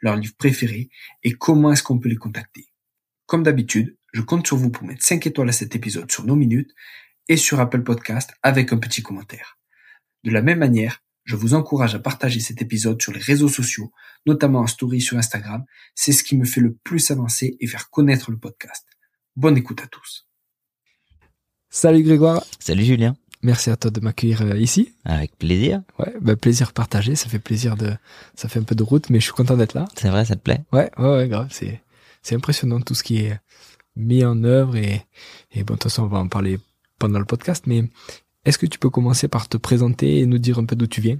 leur livre préféré et comment est-ce qu'on peut les contacter. Comme d'habitude, je compte sur vous pour mettre 5 étoiles à cet épisode sur nos minutes et sur Apple Podcast avec un petit commentaire. De la même manière, je vous encourage à partager cet épisode sur les réseaux sociaux, notamment en story sur Instagram. C'est ce qui me fait le plus avancer et faire connaître le podcast. Bonne écoute à tous. Salut Grégoire. Salut Julien. Merci à toi de m'accueillir euh, ici. Avec plaisir. Ouais, bah, plaisir partagé. Ça fait plaisir de, ça fait un peu de route, mais je suis content d'être là. C'est vrai, ça te plaît? Ouais, ouais, ouais, grave. C'est, c'est impressionnant tout ce qui est mis en œuvre et, et bon, de toute façon, on va en parler pendant le podcast, mais est-ce que tu peux commencer par te présenter et nous dire un peu d'où tu viens?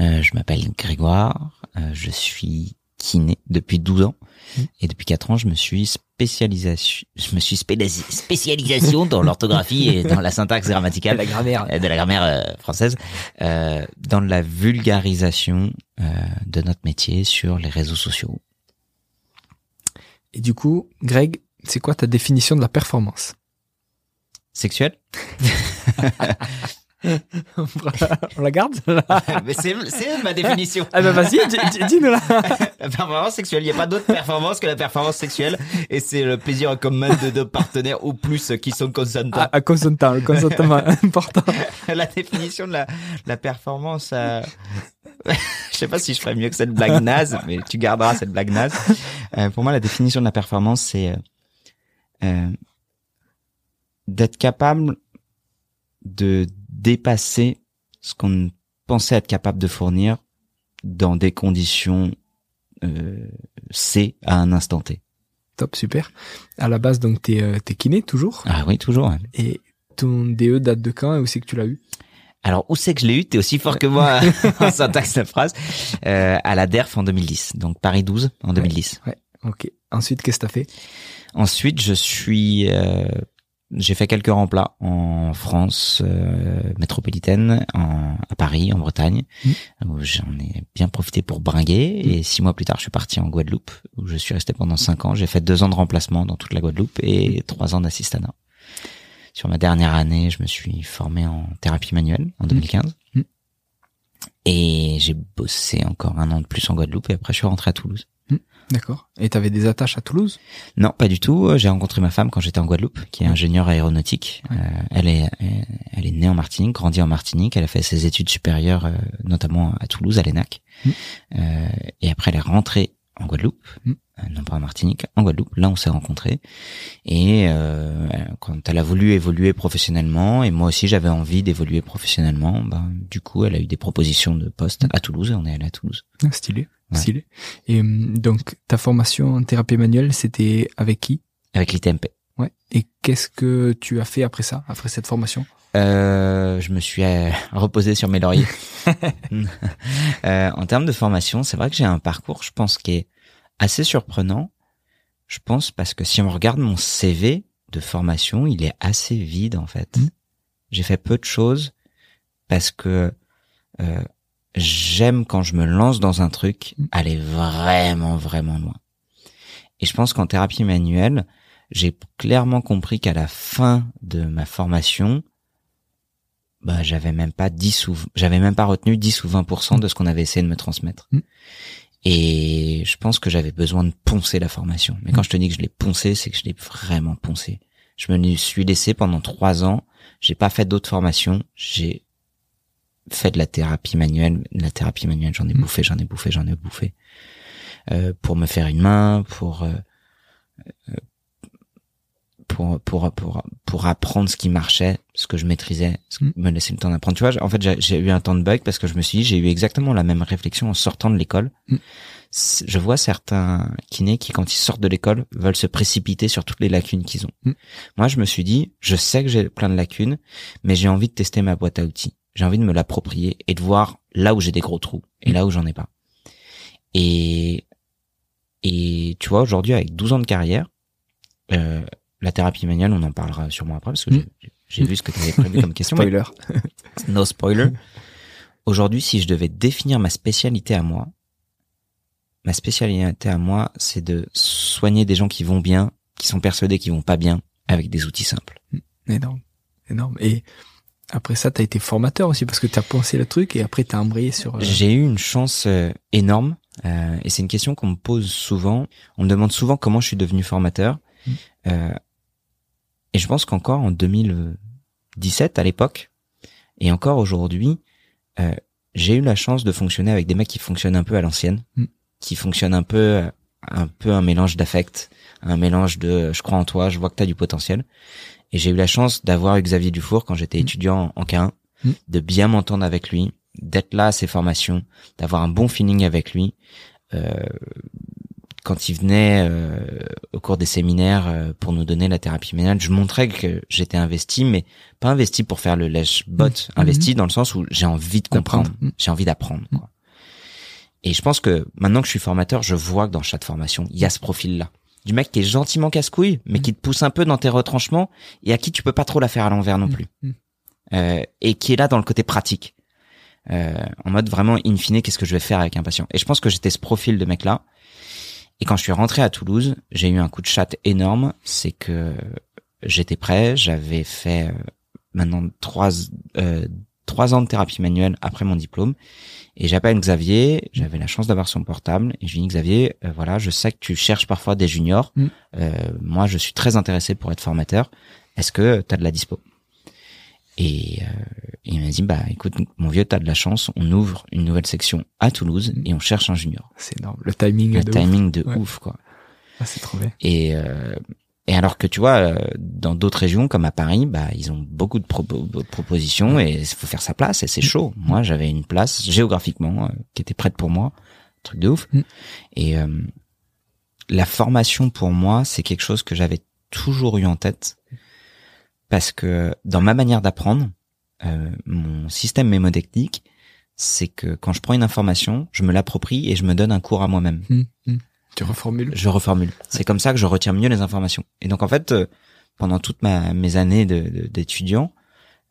Euh, je m'appelle Grégoire. Euh, je suis kiné depuis 12 ans. Mmh. Et depuis 4 ans, je me suis spécialisation, je me suis spécialisation dans l'orthographie et dans la syntaxe grammaticale. De la grammaire. De la grammaire euh, française. Euh, dans la vulgarisation euh, de notre métier sur les réseaux sociaux. Et du coup, Greg, c'est quoi ta définition de la performance? Sexuelle? on la garde Mais c'est ma définition. Ah bah vas-y, dis-nous là. La performance sexuelle, il n'y a pas d'autre performance que la performance sexuelle et c'est le plaisir commun de deux partenaires ou plus qui sont consentants. À, à consentant, le consentement important. La définition de la, la performance, euh... je sais pas si je ferais mieux que cette blague naze, mais tu garderas cette blague naze. Euh, pour moi, la définition de la performance, c'est euh, euh d'être capable de dépasser ce qu'on pensait être capable de fournir dans des conditions euh, C à un instant T. Top, super. À la base, donc, t'es euh, es kiné toujours? Ah oui, toujours. Ouais. Et ton DE date de quand et où c'est que tu l'as eu? Alors, où c'est que je l'ai eu? T'es aussi fort que moi en syntaxe de phrase. Euh, à la DERF en 2010, donc Paris 12 en 2010. Ouais, ouais. ok. Ensuite, qu'est-ce que t'as fait? Ensuite, je suis euh, j'ai fait quelques remplats en France euh, métropolitaine, en, à Paris, en Bretagne, mmh. où j'en ai bien profité pour bringuer. Mmh. Et six mois plus tard, je suis parti en Guadeloupe, où je suis resté pendant cinq ans. J'ai fait deux ans de remplacement dans toute la Guadeloupe et mmh. trois ans d'assistanat. Sur ma dernière année, je me suis formé en thérapie manuelle en 2015. Et j'ai bossé encore un an de plus en Guadeloupe et après je suis rentré à Toulouse. D'accord. Et tu avais des attaches à Toulouse? Non, pas du tout. J'ai rencontré ma femme quand j'étais en Guadeloupe, qui est ingénieure aéronautique. Euh, elle est elle est née en Martinique, grandie en Martinique. Elle a fait ses études supérieures, euh, notamment à Toulouse, à l'ENAC. Mmh. Euh, et après, elle est rentrée en Guadeloupe, mmh. non pas en Martinique, en Guadeloupe. Là, on s'est rencontrés. Et quand elle a voulu évoluer professionnellement, et moi aussi j'avais envie d'évoluer professionnellement, ben du coup, elle a eu des propositions de poste mmh. à Toulouse et on est allé à Toulouse. Ah, stylé. Ouais. Et hum, donc, ta formation en thérapie manuelle, c'était avec qui? Avec l'ITMP. Ouais. Et qu'est-ce que tu as fait après ça, après cette formation? Euh, Je me suis euh, reposé sur mes lauriers. euh, en termes de formation, c'est vrai que j'ai un parcours, je pense, qui est assez surprenant. Je pense parce que si on regarde mon CV de formation, il est assez vide en fait. Mmh. J'ai fait peu de choses parce que euh, j'aime quand je me lance dans un truc, mm. aller vraiment, vraiment loin. Et je pense qu'en thérapie manuelle, j'ai clairement compris qu'à la fin de ma formation, bah, j'avais même pas 10 ou, j'avais même pas retenu 10 ou 20% de ce qu'on avait essayé de me transmettre. Mm. Et je pense que j'avais besoin de poncer la formation. Mais quand mm. je te dis que je l'ai poncé, c'est que je l'ai vraiment poncé. Je me suis laissé pendant trois ans. J'ai pas fait d'autres formations. J'ai fait de la thérapie manuelle. La thérapie manuelle, j'en ai mmh. bouffé, j'en ai bouffé, j'en ai bouffé. Euh, pour me faire une main, pour, euh, euh, pour pour pour pour apprendre ce qui marchait, ce que je maîtrisais, mmh. me laisser le temps d'apprendre. Tu vois, en fait, j'ai eu un temps de bug parce que je me suis dit, j'ai eu exactement la même réflexion en sortant de l'école. Mmh. Je vois certains kinés qui, quand ils sortent de l'école, veulent se précipiter sur toutes les lacunes qu'ils ont. Moi, je me suis dit, je sais que j'ai plein de lacunes, mais j'ai envie de tester ma boîte à outils j'ai envie de me l'approprier et de voir là où j'ai des gros trous et là où j'en ai pas. Et Et tu vois, aujourd'hui, avec 12 ans de carrière, euh, la thérapie manuelle, on en parlera sûrement après parce que Mm. j'ai- vu ce que tu avais prévu comme question. Spoiler. no spoiler. Aujourd'hui, si je devais définir ma spécialité à moi, ma spécialité à moi, c'est de soigner des gens qui vont bien, qui sont persuadés qu'ils vont pas bien, avec des outils simples. Énorme. Énorme. Et après ça, t'as été formateur aussi parce que t'as pensé le truc et après t'as embrayé sur. euh, J'ai eu une chance euh, énorme, euh, et c'est une question qu'on me pose souvent. On me demande souvent comment je suis devenu formateur. Mm. Euh, et je pense qu'encore en 2017 à l'époque, et encore aujourd'hui, euh, j'ai eu la chance de fonctionner avec des mecs qui fonctionnent un peu à l'ancienne, Mm. qui fonctionnent un peu, euh, un peu un mélange d'affect, un mélange de je crois en toi, je vois que t'as du potentiel. Et j'ai eu la chance d'avoir eu Xavier Dufour quand j'étais Mm. étudiant en K1, Mm. de bien m'entendre avec lui, d'être là à ses formations, d'avoir un bon feeling avec lui. Euh, quand il venait euh, au cours des séminaires euh, pour nous donner la thérapie ménage, je montrais que j'étais investi, mais pas investi pour faire le lèche-bot, Mhm. investi dans le sens où j'ai envie de comprendre, j'ai envie d'apprendre. quoi. Et je pense que maintenant que je suis formateur, je vois que dans chaque formation, il y a ce profil-là. Du mec qui est gentiment casse-couille, mais qui te pousse un peu dans tes retranchements et à qui tu peux pas trop la faire à l'envers non plus. Mhm. Euh, et qui est là dans le côté pratique. Euh, en mode vraiment, in fine, qu'est-ce que je vais faire avec un patient? Et je pense que j'étais ce profil de mec-là. Et quand je suis rentré à Toulouse, j'ai eu un coup de chat énorme. C'est que j'étais prêt, j'avais fait euh, maintenant trois euh, trois ans de thérapie manuelle après mon diplôme. Et j'appelle Xavier, j'avais la chance d'avoir son portable, et je lui dis Xavier, euh, voilà, je sais que tu cherches parfois des juniors. Mm. Euh, moi, je suis très intéressé pour être formateur. Est-ce que tu as de la dispo? Et euh, il m'a dit, bah écoute, mon vieux, t'as de la chance, on ouvre une nouvelle section à Toulouse Mm. et on cherche un junior. C'est énorme. Le timing Le ouf. timing de Ouais. ouf, quoi. Ah, c'est trop bien. Et euh, et alors que tu vois, euh, dans d'autres régions comme à Paris, bah ils ont beaucoup de propo- de propositions et il faut faire sa place et c'est chaud. Moi, j'avais une place géographiquement euh, qui était prête pour moi, truc de ouf. Mm. Et euh, la formation pour moi, c'est quelque chose que j'avais toujours eu en tête parce que dans ma manière d'apprendre, euh, mon système mémodictique, c'est que quand je prends une information, je me l'approprie et je me donne un cours à moi-même hum. Tu reformules? je reformule. C'est comme ça que je retiens mieux les informations. Et donc en fait, euh, pendant toutes ma, mes années de- de- d'étudiant,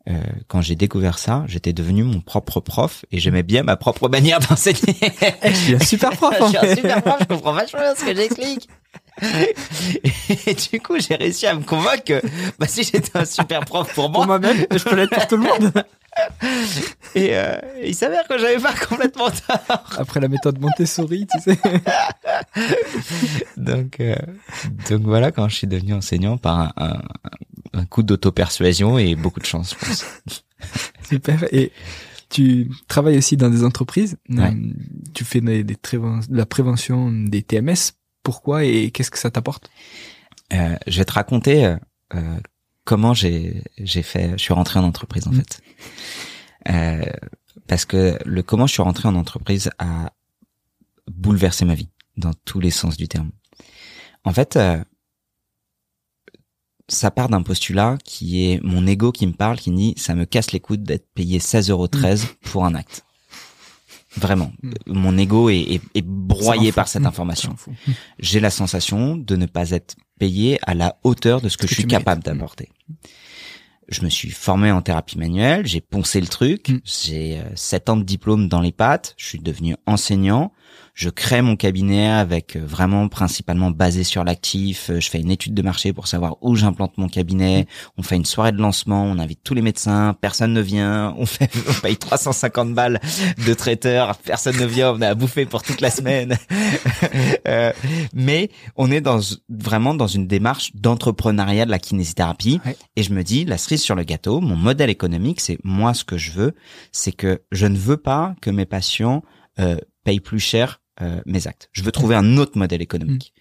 euh, quand j'ai découvert ça, j'étais devenu mon propre prof et j'aimais bien ma propre manière d'enseigner. Je suis un super prof. je suis en un fait. super prof, je comprends vachement ce que j'explique. Et du coup, j'ai réussi à me convaincre que bah, si j'étais un super prof pour Pour moi, moi-même, je peux l'être pour tout le monde. et euh, il s'avère que j'avais pas complètement tort. Après la méthode Montessori, tu sais. Donc, euh, donc voilà, quand je suis devenu enseignant par un, un, un coup d'auto-persuasion et beaucoup de chance, je pense. Super. Et tu travailles aussi dans des entreprises. Ouais. Euh, Tu fais des, des la prévention des TMS. Pourquoi et qu'est-ce que ça t'apporte? Euh, je vais te raconter euh, euh, comment j'ai j'ai fait. Je suis rentré en entreprise en Mm. fait, euh, parce que le comment je suis rentré en entreprise a bouleversé ma vie dans tous les sens du terme. En fait, euh, ça part d'un postulat qui est mon ego qui me parle, qui me dit ça me casse les coudes d'être payé 16,13 euros pour un acte. Vraiment, Mm. mon ego est, est, est broyé par cette Mmh, information. J'ai la sensation de ne pas être payé à la hauteur de ce que, Ce que je suis capable d'apporter. Je me suis formé en thérapie manuelle, j'ai poncé le truc, Mm. j'ai euh, sept ans de diplôme dans les pattes, je suis devenu enseignant, je crée mon cabinet avec euh, vraiment principalement basé sur l'actif, euh, je fais une étude de marché pour savoir où j'implante mon cabinet, on fait une soirée de lancement, on invite tous les médecins, personne ne vient, on fait on paye 350 balles de traiteur, personne ne vient, on a à bouffer pour toute la semaine. Euh, mais on est dans vraiment dans une démarche d'entrepreneuriat de la kinésithérapie. Ouais. et je me dis la cerise sur le gâteau, mon modèle économique, c'est moi ce que je veux, c'est que je ne veux pas que mes patients euh, payent plus cher euh, mes actes. Je veux trouver un autre modèle économique.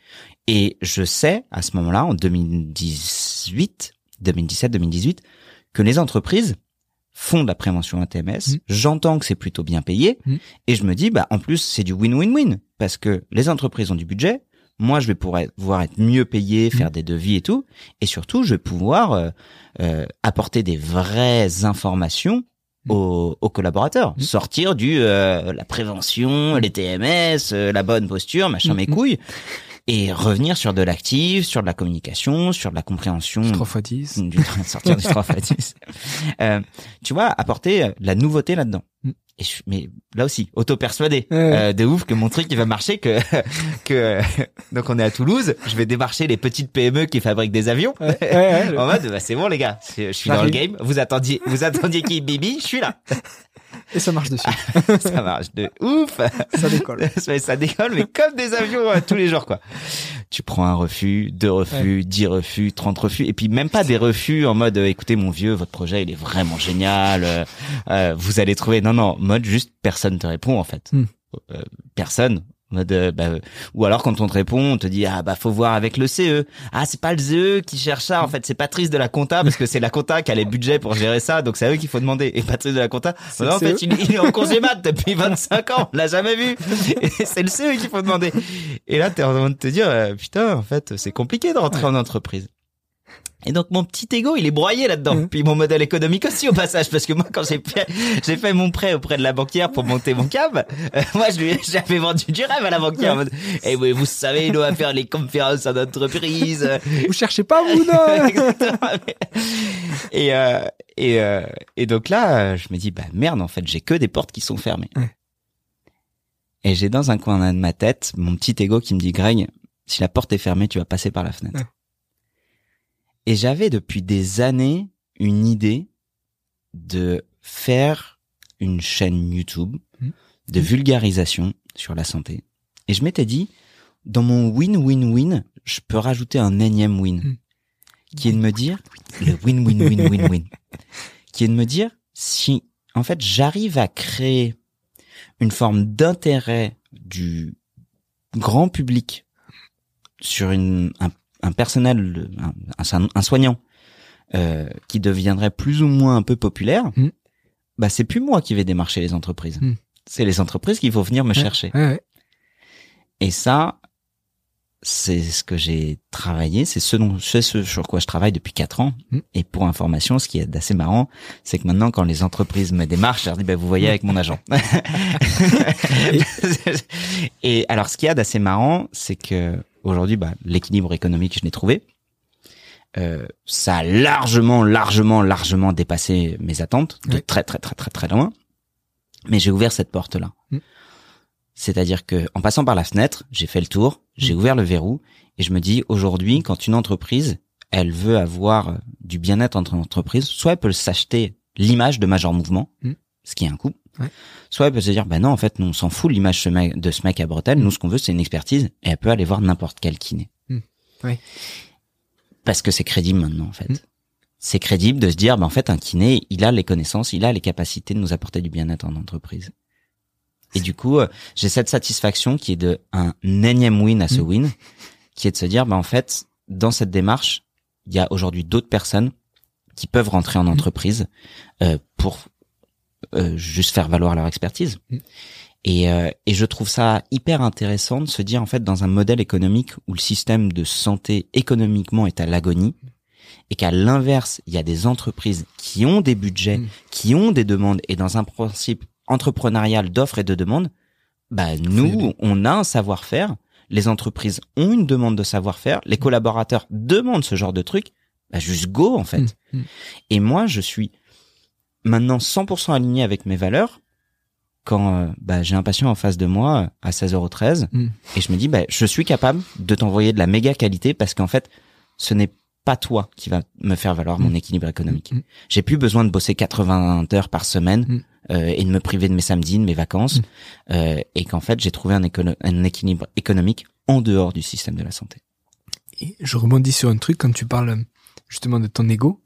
Et je sais à ce moment-là, en 2018, 2017-2018, que les entreprises font de la prévention ATMS. Mm. J'entends que c'est plutôt bien payé. Mm. Et je me dis, bah, en plus, c'est du win-win-win. Parce que les entreprises ont du budget. Moi, je vais pouvoir pouvoir être mieux payé, faire des devis et tout. Et surtout, je vais pouvoir euh, euh, apporter des vraies informations aux, aux collaborateurs, Mm. sortir du euh, la prévention, les TMS, euh, la bonne posture, machin Mm, mes mm. couilles, et revenir sur de l'actif, sur de la communication, sur de la compréhension. 3 x 10. du sortir du 3 x 10. Euh, tu vois, apporter euh, la nouveauté là-dedans. Mm. Et je- mais là aussi, auto-persuadé Ouais. euh, de ouf que mon truc il va marcher que que donc on est à Toulouse, je vais démarcher les petites PME qui fabriquent des avions. Ouais, En mode bah, c'est bon les gars, c'est- je suis dans le game. Vous attendiez vous attendiez qui? Bibi, je suis là. Et ça marche dessus. Ça marche de ouf. ça décolle. ça, ça décolle, mais comme des avions euh, tous les jours, quoi. Tu prends un refus, deux refus, dix refus, trente refus, et puis même pas des refus en mode, euh, écoutez mon vieux, votre projet il est vraiment génial, euh, euh, vous allez trouver. Non, non, mode juste personne te répond en fait. Hmm. Euh, personne. Mode, euh, bah, ou alors quand on te répond, on te dit ah bah faut voir avec le CE. Ah c'est pas le CE qui cherche ça en fait, c'est Patrice de la compta parce que c'est la compta qui a les budgets pour gérer ça, donc c'est à eux qu'il faut demander. Et Patrice de la compta, non, en fait CE. il, il est en congé mat depuis 25 ans, on l'a jamais vu. Et c'est le CE qu'il faut demander. Et là t'es en train de te dire euh, putain en fait c'est compliqué de rentrer en entreprise. Et donc mon petit ego, il est broyé là-dedans. Mhm. Puis mon modèle économique aussi au passage, parce que moi quand j'ai fait, j'ai fait mon prêt auprès de la banquière pour monter mon cab, euh, moi je lui j'avais vendu du rêve à la banquière. mode, Eh oui, vous savez, il doit faire les conférences en entreprise. Vous cherchez pas, vous, non et euh, et euh, et donc là, je me dis bah merde, en fait, j'ai que des portes qui sont fermées. Et j'ai dans un coin de ma tête mon petit ego qui me dit Greg, si la porte est fermée, tu vas passer par la fenêtre. Et j'avais depuis des années une idée de faire une chaîne YouTube Mhm. de vulgarisation sur la santé. Et je m'étais dit, dans mon win-win-win, je peux rajouter un énième win, Mhm. qui est de me dire, le win-win-win-win-win, qui est de me dire, si en fait j'arrive à créer une forme d'intérêt du grand public sur une, un, un personnel, un, un- un soignant euh, qui deviendrait plus ou moins un peu populaire, Mhm. bah c'est plus moi qui vais démarcher les entreprises. Mhm. C'est les entreprises qui vont venir me Ouais, chercher. Ouais, ouais. Et ça, c'est ce que j'ai travaillé, c'est ce, dont, ce sur quoi je travaille depuis quatre ans. Mm. Et pour information, ce qui est assez marrant, c'est que maintenant, quand les entreprises me démarchent, je leur dis, bah, vous voyez avec mon agent. et alors, ce qu'il y a d'assez marrant, c'est que aujourd'hui, bah, l'équilibre économique, je l'ai trouvé. Euh, ça a largement, largement, largement dépassé mes attentes, de très, très, très, très, très loin. Mais j'ai ouvert cette porte-là. Mm. C'est-à-dire que, en passant par la fenêtre, j'ai fait le tour, j'ai Mm. ouvert le verrou, et je me dis, aujourd'hui, quand une entreprise, elle veut avoir euh, du bien-être entre entreprises, soit elle peut s'acheter l'image de Major Mouvement, Mm. ce qui est un coût, Ouais. soit elle peut se dire, bah non, en fait, nous, on s'en fout l'image de ce mec à bretelles, nous, ce qu'on veut, c'est une expertise, et elle peut aller voir n'importe quel kiné. Mm. Ouais. Parce que c'est crédible maintenant, en fait. Mm. C'est crédible de se dire, bah, en fait, un kiné, il a les connaissances, il a les capacités de nous apporter du bien-être en entreprise. Et du coup, euh, j'ai cette satisfaction qui est de un énième win à ce Mm. win, qui est de se dire, bah, en fait, dans cette démarche, il y a aujourd'hui d'autres personnes qui peuvent rentrer en entreprise euh, pour juste faire valoir leur expertise. Mm. Et, euh, et je trouve ça hyper intéressant de se dire, en fait, dans un modèle économique où le système de santé économiquement est à l'agonie, et qu'à l'inverse, il y a des entreprises qui ont des budgets, Mm. qui ont des demandes, et dans un principe entrepreneurial d'offres et de demandes, bah nous, on a un savoir-faire, les entreprises ont une demande de savoir-faire, les collaborateurs demandent ce genre de truc, bah juste go en fait. Mm, mm. Et moi, je suis maintenant 100% aligné avec mes valeurs quand euh, bah, j'ai un patient en face de moi à 16,13€ Mm. et je me dis, bah, je suis capable de t'envoyer de la méga qualité parce qu'en fait, ce n'est pas toi qui va me faire valoir mon Mm. équilibre économique. Mm. J'ai plus besoin de bosser 80 heures par semaine Mm. euh, et de me priver de mes samedis, de mes vacances, euh, et qu'en fait, j'ai trouvé un, un équilibre économique en dehors du système de la santé. Et je rebondis sur un truc quand tu parles justement de ton ego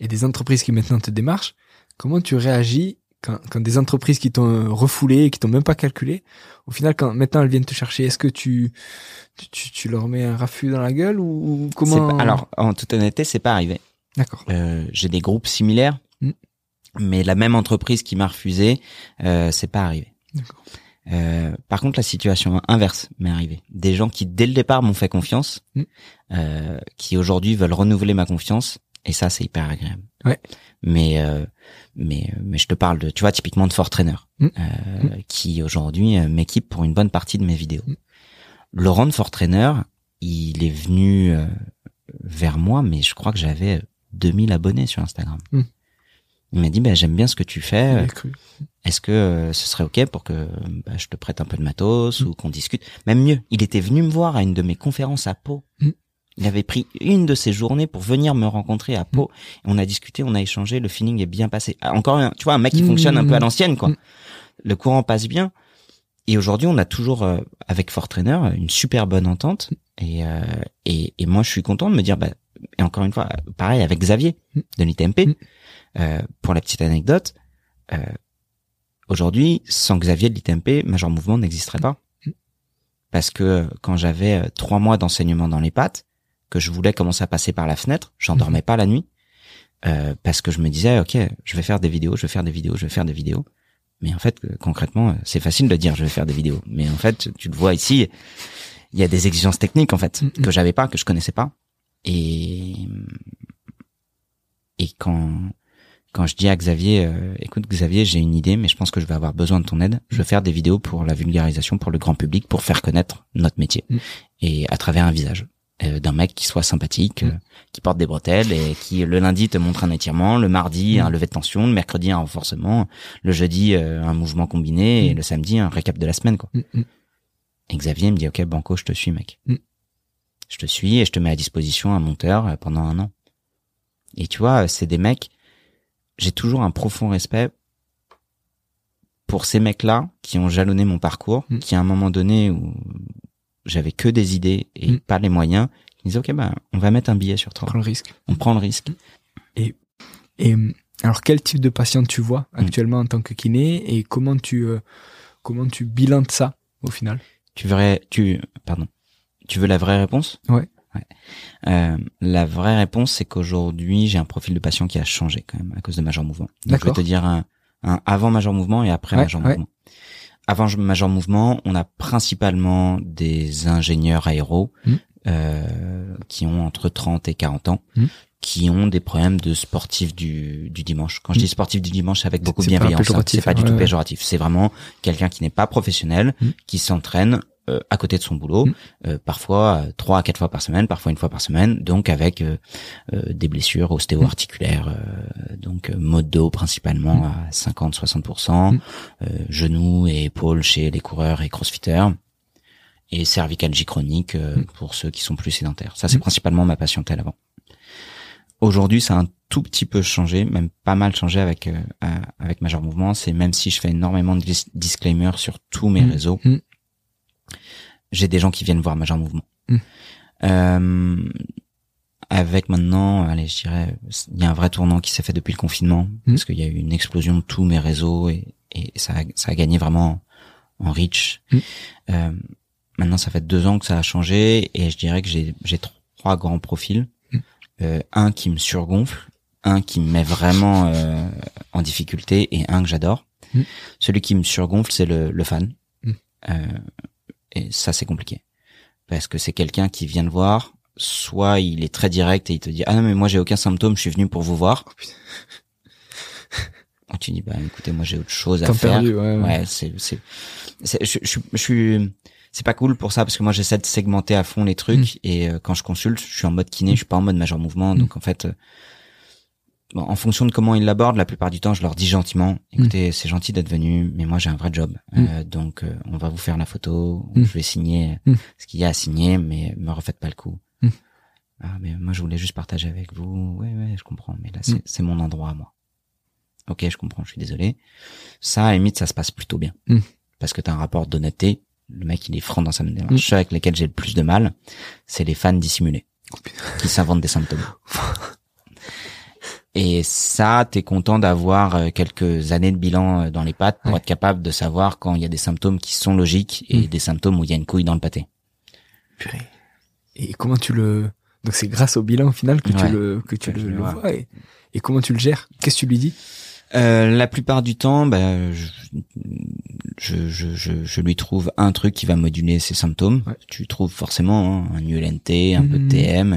et des entreprises qui maintenant te démarchent. Comment tu réagis quand, quand des entreprises qui t'ont euh, refoulé, qui t'ont même pas calculé, au final, quand maintenant elles viennent te chercher, est-ce que tu, tu, tu, leur mets un raffut dans la gueule ou, comment pas- alors, en toute honnêteté, c'est pas arrivé. D'accord. Euh, j'ai des groupes similaires, Mm. mais la même entreprise qui m'a refusé, euh, c'est pas arrivé. D'accord. Euh, par contre, la situation inverse m'est arrivée. Des gens qui dès le départ m'ont fait confiance, Mm. euh, qui aujourd'hui veulent renouveler ma confiance, et ça c'est hyper agréable. Ouais. Mais euh, mais mais je te parle de tu vois typiquement de Fortrainer Mm. euh, qui aujourd'hui euh, m'équipe pour une bonne partie de mes vidéos. Laurent de Fortrainer, il est venu euh, vers moi mais je crois que j'avais 2000 abonnés sur Instagram. Mm. Il m'a dit bah j'aime bien ce que tu fais. Est-ce que euh, ce serait ok pour que bah, je te prête un peu de matos Mm. ou qu'on discute? Même mieux, il était venu me voir à une de mes conférences à Pau. Il avait pris une de ses journées pour venir me rencontrer à Pau. Et on a discuté, on a échangé, le feeling est bien passé. Ah, Encore un, tu vois, un mec qui Mm. fonctionne un peu à l'ancienne, quoi. Mm. Le courant passe bien. Et aujourd'hui, on a toujours euh, avec Fortrainer une super bonne entente. Et, euh, et et moi, je suis content de me dire, bah, et encore une fois, pareil avec Xavier Mm. de l'ITMP. Euh, pour la petite anecdote, euh, aujourd'hui, sans Xavier de l'ITMP, Major Mouvement n'existerait pas. Parce que euh, quand j'avais euh, trois mois d'enseignement dans les pattes, que je voulais commencer à passer par la fenêtre, j'en Mhm. dormais pas la nuit, euh, parce que je me disais, ok, je vais faire des vidéos, je vais faire des vidéos, je vais faire des vidéos. Mais en fait, euh, concrètement, euh, c'est facile de dire je vais faire des vidéos. Mais en fait, tu le vois ici, il y a des exigences techniques en fait Mhm. que j'avais pas, que je connaissais pas. Et et quand quand je dis à Xavier, euh, écoute Xavier, j'ai une idée, mais je pense que je vais avoir besoin de ton aide. Je veux faire des vidéos pour la vulgarisation, pour le grand public, pour faire connaître notre métier Mm. et à travers un visage d'un mec qui soit sympathique, euh, qui porte des bretelles et qui le lundi te montre un étirement, le mardi un lever de tension, le mercredi un renforcement, le jeudi euh, un mouvement combiné et le samedi un récap de la semaine quoi. Et Xavier me dit ok Banco, je te suis mec. Je te suis et je te mets à disposition un monteur euh, pendant un an. Et tu vois, c'est des mecs. J'ai toujours un profond respect pour ces mecs-là qui ont jalonné mon parcours, qui à un moment donné où j'avais que des idées et Mm. pas les moyens, ils disaient ok bah on va mettre un billet sur toi, Prends le risque. on prend le risque. Et euh, alors, quel type de patient tu vois Mm. actuellement en tant que kiné et comment tu euh, comment tu bilances ça au final? Tu verrais, tu, pardon, tu veux la vraie réponse? Ouais. Ouais. Euh, la vraie réponse, c'est qu'aujourd'hui, j'ai un profil de patient qui a changé quand même à cause de Major Mouvement. Donc, je vais te dire un, un avant Major Mouvement et après Ouais, Major ouais. Mouvement. Avant Major Mouvement, on a principalement des ingénieurs aéros Mm. euh, qui ont entre 30 et 40 ans. Mm. qui ont des problèmes de sportifs du, du dimanche. Quand je Mm. dis sportif du dimanche, c'est avec beaucoup de C'est pas bienveillance. hein. C'est pas du hein, tout péjoratif. C'est vraiment quelqu'un qui n'est pas professionnel, Mm. qui s'entraîne euh, à côté de son boulot, Mm. euh, parfois trois à quatre fois par semaine, parfois une fois par semaine, donc avec euh, euh, des blessures ostéo-articulaires, euh, donc euh, maux de dos principalement à 50-60%, Mm. euh, genoux et épaules chez les coureurs et crossfitters, et cervicalgie chronique euh, Mm. pour ceux qui sont plus sédentaires. Ça, c'est Mm. principalement ma patientèle avant. Aujourd'hui, ça a un tout petit peu changé, même pas mal changé avec euh, avec Major Mouvement. C'est même si je fais énormément de dis- disclaimers sur tous mes Mm. réseaux, Mm. J'ai des gens qui viennent voir Major Mouvement. Mm. Euh, avec maintenant, allez, je dirais, il y a un vrai tournant qui s'est fait depuis le confinement, Mm. parce qu'il y a eu une explosion de tous mes réseaux et, et ça, a, ça a gagné vraiment en reach. Mm. Euh, maintenant, ça fait deux ans que ça a changé et je dirais que j'ai trois grands profils. Euh, un qui me surgonfle, un qui me met vraiment euh, en difficulté et un que j'adore. Celui qui me surgonfle, c'est le, le fan. Euh, et ça, c'est compliqué. Parce que c'est quelqu'un qui vient te voir, soit il est très direct et il te dit « Ah non, mais moi j'ai aucun symptôme, je suis venu pour vous voir. Oh, tu dis « Bah écoutez, moi j'ai autre chose à faire. perdu, ouais, ouais. Ouais, c'est... c'est, je, je, je suis... C'est pas cool pour ça parce que moi j'essaie de segmenter à fond les trucs Mm. et euh, quand je consulte, je suis en mode kiné, je suis pas en mode majeur mouvement. Donc en fait, euh, bon, en fonction de comment ils l'abordent, la plupart du temps, je leur dis gentiment, écoutez, c'est gentil d'être venu, mais moi j'ai un vrai job. Euh, donc euh, on va vous faire la photo, Mm. je vais signer Mm. ce qu'il y a à signer, mais me refaites pas le coup. Mm. Ah mais moi je voulais juste partager avec vous. Ouais ouais, je comprends, mais là c'est Mm. mon endroit à moi. Ok, je comprends, je suis désolé. Ça, à limite, ça se passe plutôt bien. Mm. Parce que t'as un rapport d'honnêteté. Le mec, il est franc dans sa démarche. Ceux avec lesquels j'ai le plus de mal, c'est les fans dissimulés. qui s'inventent des symptômes. Et ça, t'es content d'avoir euh, quelques années de bilan euh, dans les pattes pour Ouais. être capable de savoir quand il y a des symptômes qui sont logiques et Mm. des symptômes où il y a une couille dans le pâté. Purée. Et comment tu le donc c'est grâce au bilan au final que Ouais. tu le que tu Que le, vois et, et comment tu le gères? Qu'est-ce que tu lui dis? Euh, la plupart du temps, bah, je- je, je, je, je lui trouve un truc qui va moduler ses symptômes. Ouais. Tu trouves forcément hein, un ULNT, un peu de. TM, euh,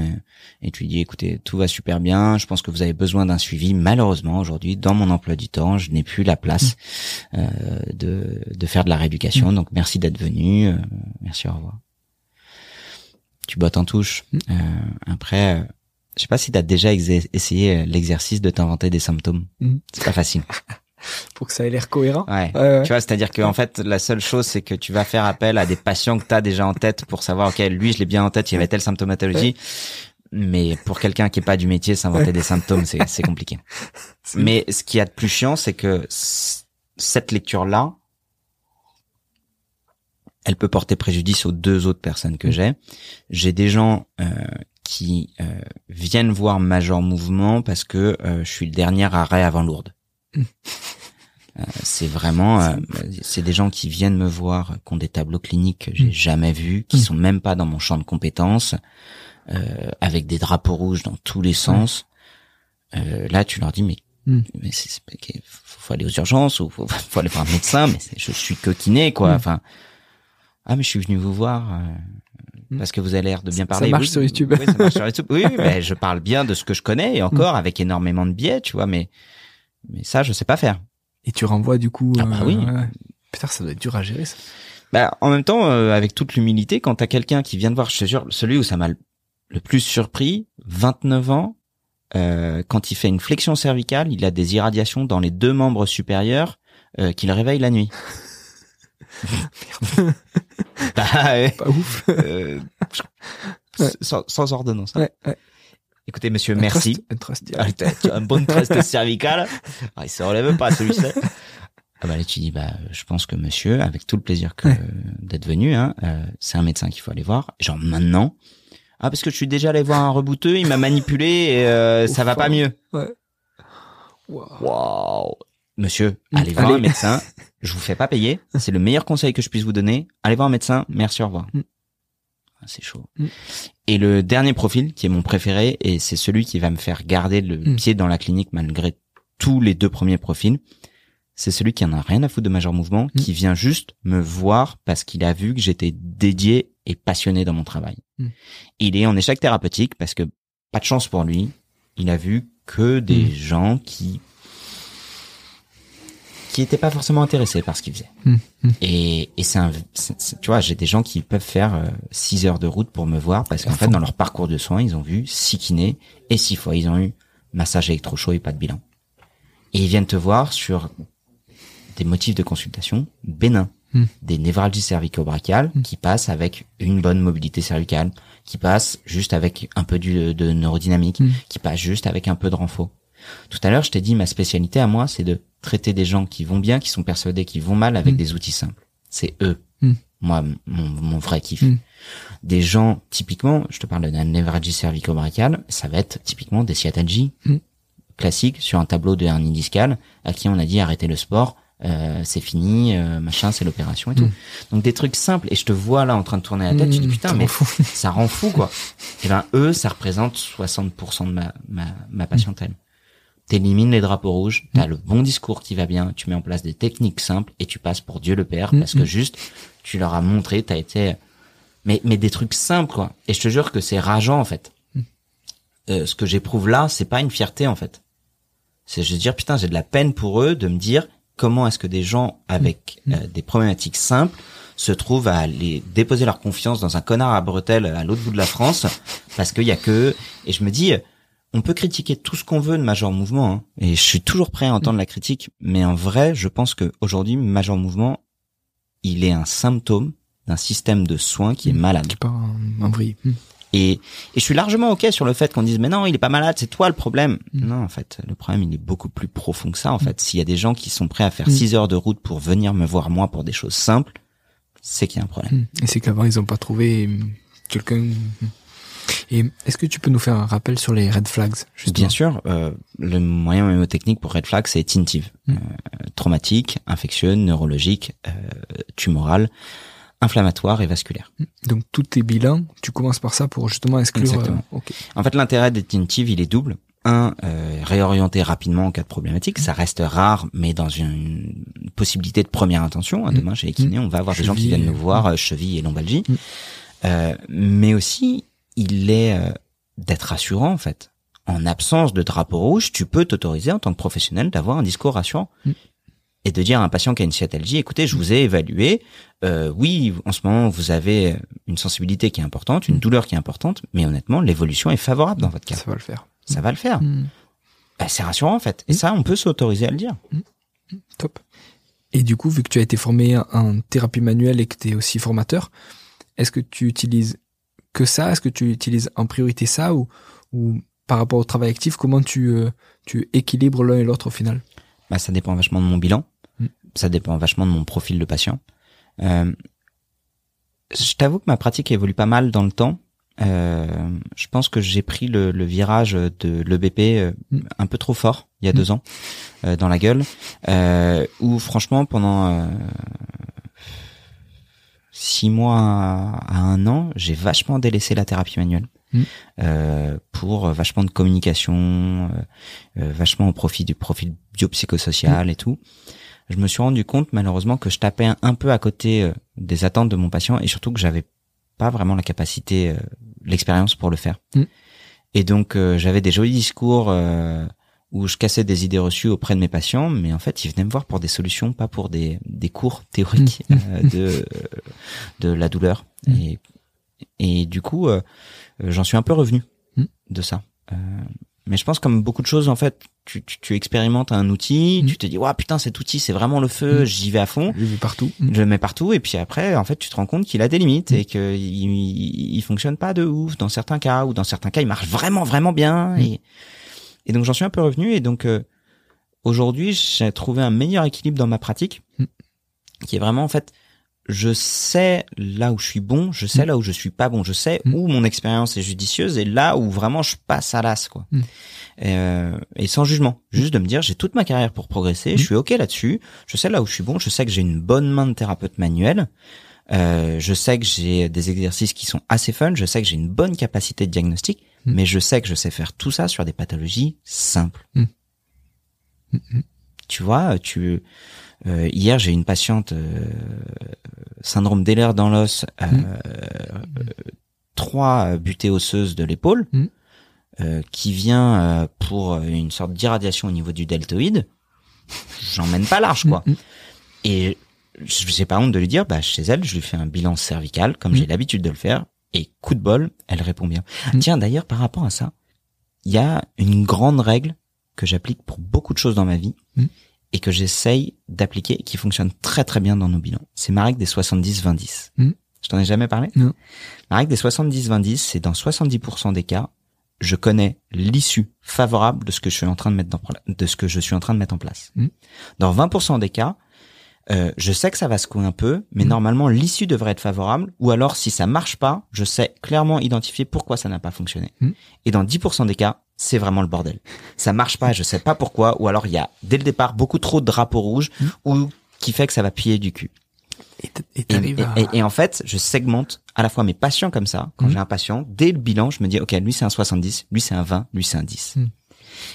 et tu lui dis, écoutez, tout va super bien, je pense que vous avez besoin d'un suivi. Malheureusement, aujourd'hui, dans mon emploi du temps, je n'ai plus la place euh, de, de faire de la rééducation, donc merci d'être venu, euh, merci, au revoir. Tu bottes en touche. Euh, après, je sais pas si tu as déjà essayé euh, l'exercice de t'inventer des symptômes. Mhm. C'est pas facile. Pour que ça ait l'air cohérent. Ouais. Ouais, ouais. Tu vois, c'est-à-dire que en fait, la seule chose, c'est que tu vas faire appel à des patients que tu as déjà en tête pour savoir, ok, lui, je l'ai bien en tête, il y avait telle symptomatologie. Mais pour quelqu'un qui est pas du métier, s'inventer des symptômes, c'est compliqué. Mais ce qu'il y a de plus chiant, c'est que cette lecture-là, elle peut porter préjudice aux deux autres personnes que j'ai. J'ai des gens euh, qui euh, viennent voir Major Mouvement parce que euh, je suis le dernier arrêt avant Lourdes. Euh, c'est vraiment, euh, c'est des gens qui viennent me voir, qui ont des tableaux cliniques que j'ai Mm. jamais vus, qui Mm. sont même pas dans mon champ de compétences, euh, avec des drapeaux rouges dans tous les sens. Euh, là, tu leur dis mais Mm. mais c'est faut, aller aux urgences ou faut, faut aller voir un médecin mais je suis coquiné quoi Mm. enfin ah mais je suis venu vous voir euh. Parce que vous avez l'air de bien Ça parler marche Oui, sur YouTube. oui, ça marche sur YouTube oui oui, mais je parle bien de ce que je connais et encore avec énormément de biais tu vois mais mais ça je sais pas faire Et tu renvoies du coup. Ah bah euh, oui. ouais. Putain, ça doit être dur à gérer ça. bah en même temps euh, avec toute l'humilité quand t'as quelqu'un qui vient te voir je te jure celui où ça m'a le- plus surpris 29 ans euh, quand il fait une flexion cervicale il a des irradiations dans les deux membres supérieurs euh, qui le réveillent la nuit bah ouais. Pas ouf. Euh, Ouais. sans, sans ordonnance. hein. ouais. Écoutez, monsieur, Un merci. trust- Un trust Ah, un bon trust cervical. Ah, il se relève pas, celui-là. Ah bah là, tu dis, bah, je pense que monsieur, avec tout le plaisir que d'être venu, hein, euh, c'est un médecin qu'il faut aller voir. Genre maintenant. Ah, parce que je suis déjà allé voir un rebouteux, il m'a manipulé et euh, ça va pas hein. mieux. Ouais. Wow. Waouh. Monsieur, Mm, allez voir allez. un médecin. Je vous fais pas payer. C'est le meilleur conseil que je puisse vous donner. Allez voir un médecin. Merci, au revoir. Mm. Ah, C'est chaud. Mm. Et le dernier profil, qui est mon préféré, et c'est celui qui va me faire garder le Mm. pied dans la clinique malgré tous les deux premiers profils, c'est celui qui en a rien à foutre de Major Mouvement, qui vient juste me voir parce qu'il a vu que j'étais dédié et passionné dans mon travail. Il est en échec thérapeutique parce que, pas de chance pour lui, il a vu que des gens qui qui étaient pas forcément intéressés par ce qu'ils faisaient. Mm. Mm. Et, et c'est tu vois, j'ai des gens qui peuvent faire euh, six heures de route pour me voir parce qu'en fait, dans leur parcours de soins, ils ont vu six kinés et six fois, ils ont eu massage électrochaud et pas de bilan. Et ils viennent te voir sur des motifs de consultation bénins. Mm. Des névralgies cervico-brachiales qui passent avec une bonne mobilité cervicale, qui passent juste avec un peu du- de neurodynamique, qui passent juste avec un peu de renfort. Tout à l'heure, je t'ai dit, ma spécialité à moi, c'est de traiter des gens qui vont bien, qui sont persuadés qu'ils vont mal avec Mm. des outils simples. C'est eux. Mm. Moi, mon, mon vrai kiff. Mm. Des gens, typiquement, je te parle d'un névralgie cervico-brachiale, ça va être typiquement des sciatalgies classiques sur un tableau de hernie discale, à qui on a dit arrêtez le sport, euh, c'est fini, euh, machin, c'est l'opération et tout. Donc des trucs simples. Et je te vois là en train de tourner la tête, tu dis putain, mais ça rend fou quoi. Et ben eux, ça représente 60% de ma ma, ma patientèle. T'élimines les drapeaux rouges, t'as le bon discours qui va bien, tu mets en place des techniques simples et tu passes pour Dieu le Père Mm, parce que mm. juste tu leur as montré, t'as été mais mais des trucs simples quoi. Et je te jure que c'est rageant en fait. Euh, ce que j'éprouve là, c'est pas une fierté en fait. C'est je veux dire putain, j'ai de la peine pour eux de me dire comment est-ce que des gens avec euh, des problématiques simples se trouvent à aller déposer leur confiance dans un connard à bretelles à l'autre bout de la France parce qu'il y a que eux. et je me dis on peut critiquer tout ce qu'on veut de Major Mouvement hein, et je suis toujours prêt à entendre la critique mais en vrai je pense que aujourd'hui Major Mouvement il est un symptôme d'un système de soins qui est malade Qui part en, vrille. Et, et je suis largement ok sur le fait qu'on dise mais non il est pas malade c'est toi le problème Mm. non en fait le problème il est beaucoup plus profond que ça en fait s'il y a des gens qui sont prêts à faire Mm. six heures de route pour venir me voir moi pour des choses simples c'est qu'il y a un problème. Et c'est qu'avant, ils ont pas trouvé quelqu'un. Et est-ce que tu peux nous faire un rappel sur les red flags, justement Bien sûr, euh, le moyen mémotechnique pour Red Flag, c'est tintive. Mm. Euh, traumatique, infectieux, neurologique, euh, tumoral, inflammatoire et vasculaire. Donc, tous tes bilans, tu commences par ça pour justement exclure. Exactement. euh, ok. En fait, l'intérêt des tintives, il est double. un, euh, réorienter rapidement en cas de problématique. Ça reste rare, mais dans une possibilité de première intention. Hein, demain, chez les kinés, on va avoir des gens qui viennent nous voir, euh, cheville et lombalgie. Mm. Euh, mais aussi, il est euh, d'être rassurant, en fait. En absence de drapeau rouge, tu peux t'autoriser en tant que professionnel d'avoir un discours rassurant. Mm. Et de dire à un patient qui a une sciatalgie, écoutez, je vous ai évalué, euh, oui, en ce moment, vous avez une sensibilité qui est importante, une Mm. douleur qui est importante, mais honnêtement, l'évolution est favorable dans votre cas. Ça va le faire. Ça va le faire. Mm. Bah, c'est rassurant en fait. Et Mm. ça, on peut s'autoriser à le dire. Top. Et du coup, vu que tu as été formé en thérapie manuelle et que tu es aussi formateur, est-ce que tu utilises que ça? Est-ce que tu utilises en priorité ça ou, ou par rapport au travail actif, comment tu, euh, tu équilibres l'un et l'autre au final? Bah, ça dépend vachement de mon bilan. Mm. Ça dépend vachement de mon profil de patient. Euh, je t'avoue que ma pratique évolue pas mal dans le temps. Euh, je pense que j'ai pris le, le virage de l'EBP euh, Mm. un peu trop fort il y a Mm. deux ans euh, dans la gueule, euh, où franchement pendant euh, six mois à, à un an, j'ai vachement délaissé la thérapie manuelle Mm. euh, pour vachement de communication, euh, euh, vachement au profit du profil biopsychosocial et tout. Je me suis rendu compte malheureusement que je tapais un, un peu à côté euh, des attentes de mon patient et surtout que j'avais pas vraiment la capacité, euh, l'expérience pour le faire. Mm. Et donc euh, j'avais des jolis discours euh, où je cassais des idées reçues auprès de mes patients, mais en fait ils venaient me voir pour des solutions, pas pour des, des cours théoriques Mm. euh, de de la douleur. Mm. Et et du coup euh, j'en suis un peu revenu Mm. de ça. Euh, mais je pense comme beaucoup de choses en fait, tu, tu, tu expérimentes un outil, tu te dis waouh putain cet outil c'est vraiment le feu, j'y vais à fond Je vais partout. Mm. je le mets partout et puis après en fait tu te rends compte qu'il a des limites et que il, il, fonctionne pas de ouf dans certains cas ou dans certains cas il marche vraiment vraiment bien et et donc j'en suis un peu revenu et donc euh, aujourd'hui j'ai trouvé un meilleur équilibre dans ma pratique Mm. qui est vraiment en fait je sais là où je suis bon, je sais Mm. là où je suis pas bon, je sais Mm. où mon expérience est judicieuse et là où vraiment je passe à l'as quoi. Et, euh, et sans jugement, juste de me dire j'ai toute ma carrière pour progresser, je suis ok là-dessus, je sais là où je suis bon, je sais que j'ai une bonne main de thérapeute manuel, euh, je sais que j'ai des exercices qui sont assez fun, je sais que j'ai une bonne capacité de diagnostic, Mm. mais je sais que je sais faire tout ça sur des pathologies simples. Mm. Mm. Tu vois, tu euh, hier j'ai une patiente euh, syndrome d'Ehlers dans l'os, euh, euh, trois butées osseuses de l'épaule, euh, qui vient euh, pour une sorte d'irradiation au niveau du deltoïde. J'emmène pas large quoi. Et je j'ai pas honte de lui dire, bah chez elle, je lui fais un bilan cervical comme Mm. j'ai l'habitude de le faire. Et coup de bol, elle répond bien. Mm. Tiens, d'ailleurs, par rapport à ça, il y a une grande règle que j'applique pour beaucoup de choses dans ma vie Mm. et que j'essaye d'appliquer et qui fonctionne très très bien dans nos bilans. C'est ma règle des 70-20-10. Mm. Je t'en ai jamais parlé? Non. La règle des 70-20-10, c'est dans 70% des cas, je connais l'issue favorable de ce que je suis en train de mettre dans, de ce que je suis en train de mettre en place. Mm. Dans 20% des cas, euh, je sais que ça va secouer un peu, mais Mm. normalement l'issue devrait être favorable. Ou alors, si ça marche pas, je sais clairement identifier pourquoi ça n'a pas fonctionné. Mm. Et dans 10% des cas, c'est vraiment le bordel. Ça marche pas, je sais pas pourquoi. Ou alors il y a dès le départ beaucoup trop de drapeaux rouges, Mm. ou qui fait que ça va piller du cul. Et et Et, à... en fait, je segmente à la fois mes patients comme ça. Quand j'ai un patient, dès le bilan, je me dis, OK, lui c'est un 70, lui c'est un 20, lui c'est un 10. Mhm.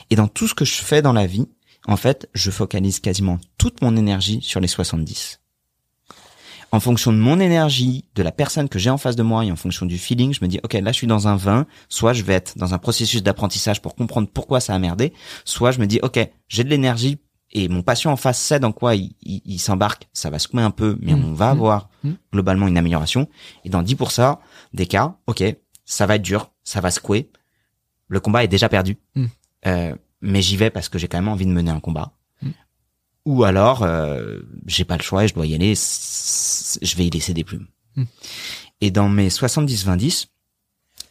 Et dans tout ce que je fais dans la vie, en fait, je focalise quasiment toute mon énergie sur les 70. En fonction de mon énergie, de la personne que j'ai en face de moi et en fonction du feeling, je me dis, OK, là je suis dans un 20, soit je vais être dans un processus d'apprentissage pour comprendre pourquoi ça a merdé, soit je me dis, OK, j'ai de l'énergie et mon patient en face sait dans quoi il, il- il s'embarque, ça va secouer un peu, mais Mhm. on va Mhm. avoir Mhm. globalement une amélioration. Et dans 10% des cas, ok, ça va être dur, ça va secouer. Le combat est déjà perdu. Euh, mais j'y vais parce que j'ai quand même envie de mener un combat. Mhm. Ou alors, euh, j'ai pas le choix et je dois y aller, je vais y laisser des plumes. Mhm. Et dans mes 70-20-10,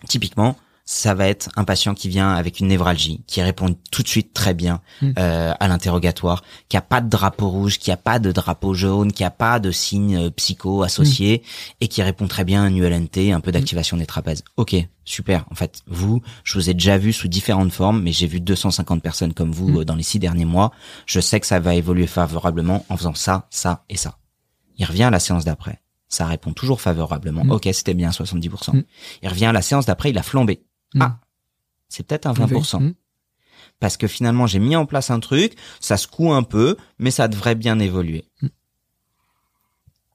typiquement, ça va être un patient qui vient avec une névralgie, qui répond tout de suite très bien Mm. euh, à l'interrogatoire, qui a pas de drapeau rouge, qui a pas de drapeau jaune, qui a pas de signe euh, psycho associé et qui répond très bien à un ULNT, un peu d'activation des trapèzes. Ok, super. En fait, vous, je vous ai déjà vu sous différentes formes, mais j'ai vu 250 personnes comme vous Mm. euh, dans les six derniers mois. Je sais que ça va évoluer favorablement en faisant ça, ça et ça. Il revient à la séance d'après. Ça répond toujours favorablement. Mm. Ok, c'était bien 70%. Mm. Il revient à la séance d'après, il a flambé. Ah, c'est peut-être un 20%. Mm. parce que finalement j'ai mis en place un truc, ça secoue un peu, mais ça devrait bien évoluer. Mm.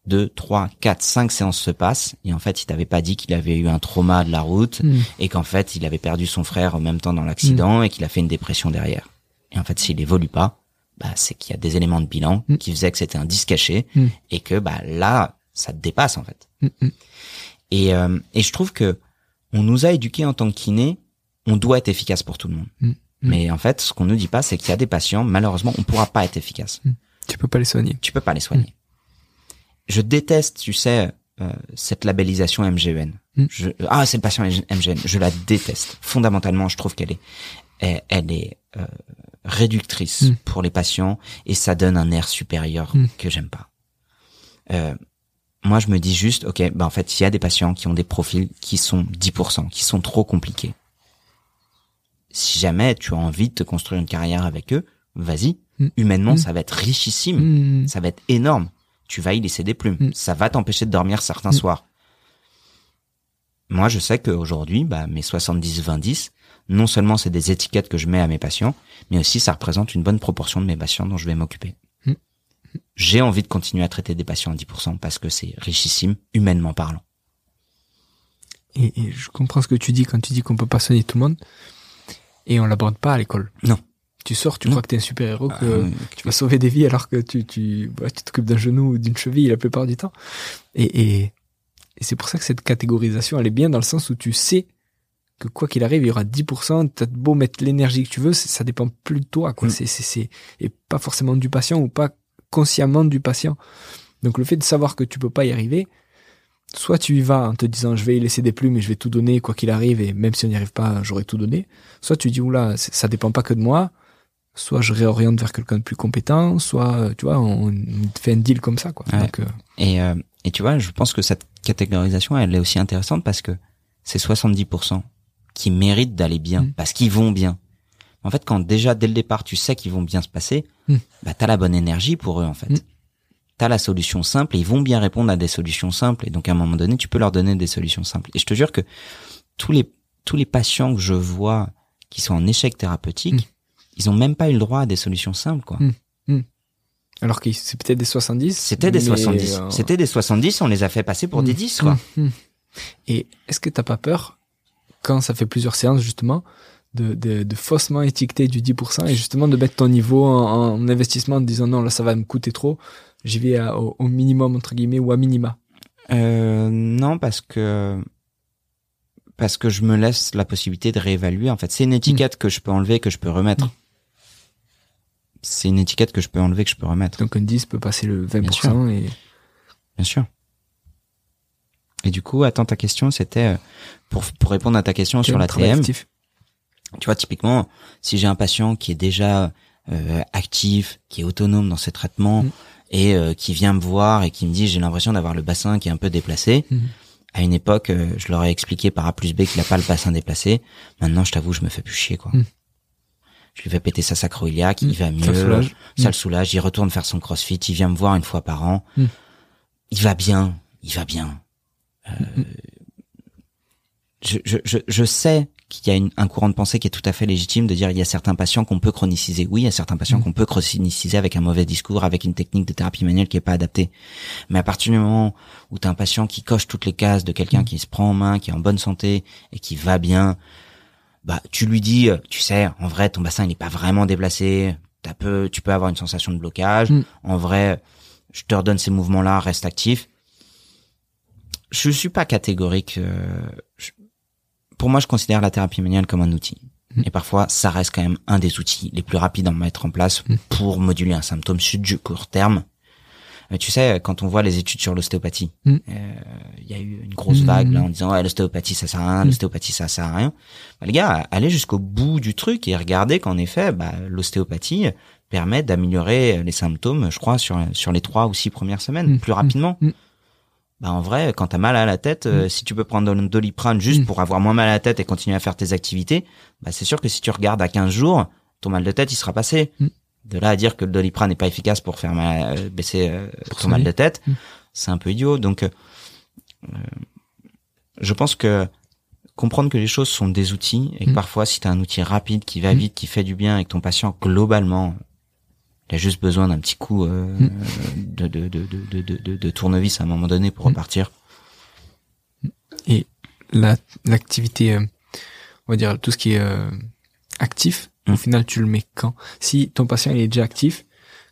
Deux, trois, quatre, cinq séances se passent et en fait il t'avait pas dit qu'il avait eu un trauma de la route Mm. et qu'en fait il avait perdu son frère en même temps dans l'accident Hmm. et qu'il a fait une dépression derrière. Et en fait s'il évolue pas, bah c'est qu'il y a des éléments de bilan qui faisaient que c'était un disque caché et que bah là ça te dépasse en fait. Et, euh, et je trouve que on nous a éduqués en tant que kiné, on doit être efficace pour tout le monde. Mm. Mais en fait, ce qu'on nous dit pas, c'est qu'il y a des patients, malheureusement, on pourra pas être efficace. Tu peux pas les soigner. Tu peux pas les soigner. Je déteste, tu sais, euh, cette labellisation MGN. Mm. Je, ah, c'est le patient MGN. Je la déteste. Fondamentalement, je trouve qu'elle est, elle, elle est euh, réductrice Mm. pour les patients et ça donne un air supérieur Mm. que j'aime pas. Euh, moi, je me dis juste, ok, bah en fait, il y a des patients qui ont des profils qui sont 10%, qui sont trop compliqués. Si jamais tu as envie de te construire une carrière avec eux, vas-y. Mm. Humainement, Mm. ça va être richissime Mm. ça va être énorme. Tu vas y laisser des plumes. Ça va t'empêcher de dormir certains soirs. Moi, je sais qu'aujourd'hui, bah, mes 70-20-10, non seulement c'est des étiquettes que je mets à mes patients, mais aussi ça représente une bonne proportion de mes patients dont je vais m'occuper. J'ai envie de continuer à traiter des patients à 10% parce que c'est richissime, humainement parlant. Et, et je comprends ce que tu dis quand tu dis qu'on peut pas soigner tout le monde. Et on l'aborde pas à l'école. Non. Tu sors, tu Non. crois que t'es un super héros, que Euh, tu vas sauver des vies alors que tu tu ouais, tu t'occupes d'un genou ou d'une cheville la plupart du temps. Et et, et c'est pour ça que cette catégorisation elle est bien dans le sens où tu sais que quoi qu'il arrive il y aura 10%. T'as beau mettre l'énergie que tu veux, ça dépend plus de toi quoi. Mm. C'est c'est c'est et pas forcément du patient ou pas consciemment du patient. Donc le fait de savoir que tu peux pas y arriver, soit tu y vas en te disant je vais y laisser des plumes et je vais tout donner quoi qu'il arrive et même si on n'y arrive pas j'aurai tout donné. Soit tu dis oula ça dépend pas que de moi. Soit je réoriente vers quelqu'un de plus compétent, soit euh, tu vois on, fait un deal comme ça quoi. Ouais. Donc euh, Et, euh, et tu vois, je pense que cette catégorisation, elle est aussi intéressante parce que c'est 70% qui méritent d'aller bien, Mm. parce qu'ils vont bien. En fait, quand déjà, dès le départ, tu sais qu'ils vont bien se passer, Mm. bah, t'as la bonne énergie pour eux, en fait. Mm. T'as la solution simple et ils vont bien répondre à des solutions simples. Et donc, à un moment donné, tu peux leur donner des solutions simples. Et je te jure que tous les, tous les patients que je vois qui sont en échec thérapeutique, Mm. ils ont même pas eu le droit à des solutions simples, quoi. Alors que c'est peut-être des 70. C'était des mais, 70. euh, C'était des 70, on les a fait passer pour des Mm. 10, quoi. Et est-ce que t'as pas peur, quand ça fait plusieurs séances justement, de, de, de faussement étiqueter du 10% et justement de mettre ton niveau en, en investissement en disant non là ça va me coûter trop, j'y vais à- au, au minimum entre guillemets ou à minima. Euh, non, parce que parce que je me laisse la possibilité de réévaluer. En fait, c'est une étiquette que je peux enlever, que je peux remettre. Mm. C'est une étiquette que je peux enlever, que je peux remettre. Donc un 10 peut passer le 20% sûr. et Bien sûr. Et du coup, attends, ta question, c'était euh, pour pour répondre à ta question sur la TM. actif. Tu vois, typiquement, si j'ai un patient qui est déjà euh, actif, qui est autonome dans ses traitements Mm. et euh, qui vient me voir et qui me dit j'ai l'impression d'avoir le bassin qui est un peu déplacé. Mhm. À une époque, euh, je leur ai expliqué par A plus B qu'il a pas le bassin déplacé. Maintenant, je t'avoue, je me fais plus chier, quoi. Mm. Je lui fais péter sa sacroiliaque, il va mieux, Ça le soulage. ça le soulage, il retourne faire son crossfit, il vient me voir une fois par an. Il va bien, il va bien. Euh, je, je, je sais qu'il y a une- un courant de pensée qui est tout à fait légitime de dire il y a certains patients qu'on peut chroniciser. Oui, il y a certains patients Mm. qu'on peut chroniciser avec un mauvais discours, avec une technique de thérapie manuelle qui est pas adaptée. Mais à partir du moment où tu as un patient qui coche toutes les cases de quelqu'un Mm. qui se prend en main, qui est en bonne santé et qui va bien, bah tu lui dis, euh, tu sais, en vrai ton bassin il n'est pas vraiment déplacé, t'as peu, tu peux avoir une sensation de blocage. Mm. En vrai, je te redonne ces mouvements-là, reste actif. Je suis pas catégorique. euh, pour moi, je considère la thérapie manuelle comme un outil. Mm. Et parfois, ça reste quand même un des outils les plus rapides à mettre en place Mm. pour moduler un symptôme sur du court terme. Euh, tu sais, quand on voit les études sur l'ostéopathie, Mm. euh, il y a eu une grosse vague là en disant ouais, l'ostéopathie ça sert à rien, l'ostéopathie ça sert à rien. Bah, les gars, allez jusqu'au bout du truc et regardez qu'en effet, bah, l'ostéopathie permet d'améliorer les symptômes, je crois, sur sur les trois ou six premières semaines, plus rapidement. Mm. Bah en vrai, quand t'as mal à la tête, euh, si tu peux prendre de doliprane juste Mm. pour avoir moins mal à la tête et continuer à faire tes activités, bah c'est sûr que si tu regardes à 15 jours, ton mal de tête il sera passé. Mm. De là à dire que le doliprane n'est pas efficace pour faire mal, euh, baisser euh, Pour ton mal de tête, Mm. c'est un peu idiot. Donc, euh, je pense que comprendre que les choses sont des outils et que Mm. parfois si tu as un outil rapide qui va Mm. vite, qui fait du bien et que ton patient globalement il a juste besoin d'un petit coup euh, Mm. de, de, de, de, de, de, de tournevis à un moment donné pour Mm. repartir. Et la- l'activité, euh, on va dire tout ce qui est euh, actif, Mm. au final, tu le mets quand? Si ton patient il est déjà actif,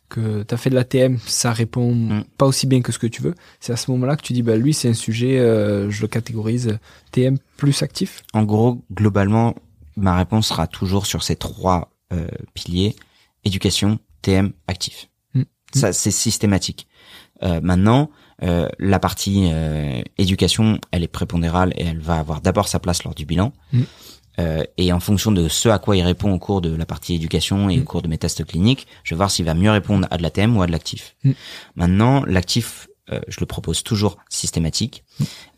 que tu as fait de l'ATM, ça répond Mm. pas aussi bien que ce que tu veux, c'est à ce moment-là que tu dis, bah lui, c'est un sujet, euh, je le catégorise TM plus actif? En gros, globalement, ma réponse sera toujours sur ces trois euh, piliers éducation, TM, actif. Mm. Ça, c'est systématique. Euh, maintenant, euh, la partie euh, éducation, elle est prépondérale et elle va avoir d'abord sa place lors du bilan. Mm. Euh, et en fonction de ce à quoi il répond au cours de la partie éducation et Mm. au cours de mes tests cliniques, je vais voir s'il va mieux répondre à de la TM ou à de l'actif. Maintenant, l'actif, euh, je le propose toujours systématique.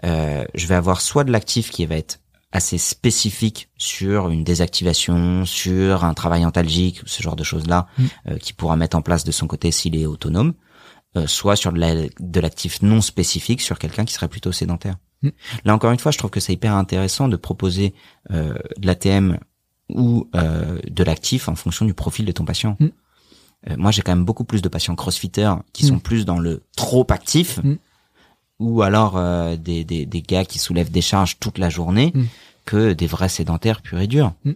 Euh, je vais avoir soit de l'actif qui va être assez spécifique sur une désactivation, sur un travail antalgique, ce genre de choses-là, Mm. euh, qui pourra mettre en place de son côté s'il est autonome, euh, soit sur de la- de l'actif non spécifique sur quelqu'un qui serait plutôt sédentaire. Mm. Là encore une fois, je trouve que c'est hyper intéressant de proposer euh, de l'ATM ou euh, de l'actif en fonction du profil de ton patient. Mm. Euh, moi, j'ai quand même beaucoup plus de patients crossfitters qui Mm. sont plus dans le trop actif. Ou alors euh, des, des, des gars qui soulèvent des charges toute la journée, Mm. que des vrais sédentaires purs et durs. Mm.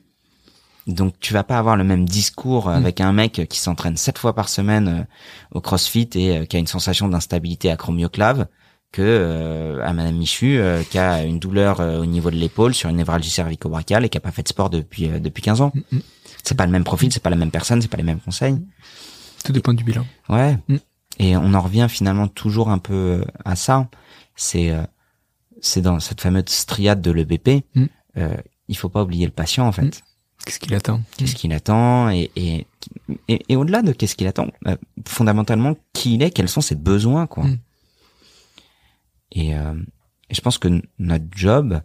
Donc tu vas pas avoir le même discours Mm. avec un mec qui s'entraîne sept fois par semaine euh, au CrossFit et euh, qui a une sensation d'instabilité acromioclave que euh, à Madame Michu euh, qui a une douleur euh, au niveau de l'épaule sur une névralgie cervico-brachiale et qui a pas fait de sport depuis euh, depuis 15 ans. Mm. C'est pas le même profil, c'est pas la même personne, c'est pas les mêmes conseils. Tout dépend du bilan. Ouais. Mm. Et on en revient finalement toujours un peu à ça. C'est euh, c'est dans cette fameuse striade de l'EBP. Mm. Euh, il faut pas oublier le patient en fait. Mm. Qu'est-ce qu'il attend? Qu'est-ce qu'il attend et et et, et au-delà de qu'est-ce qu'il attend, euh, fondamentalement qui il est, quels sont ses besoins quoi. Mm. Et, euh, et je pense que notre job,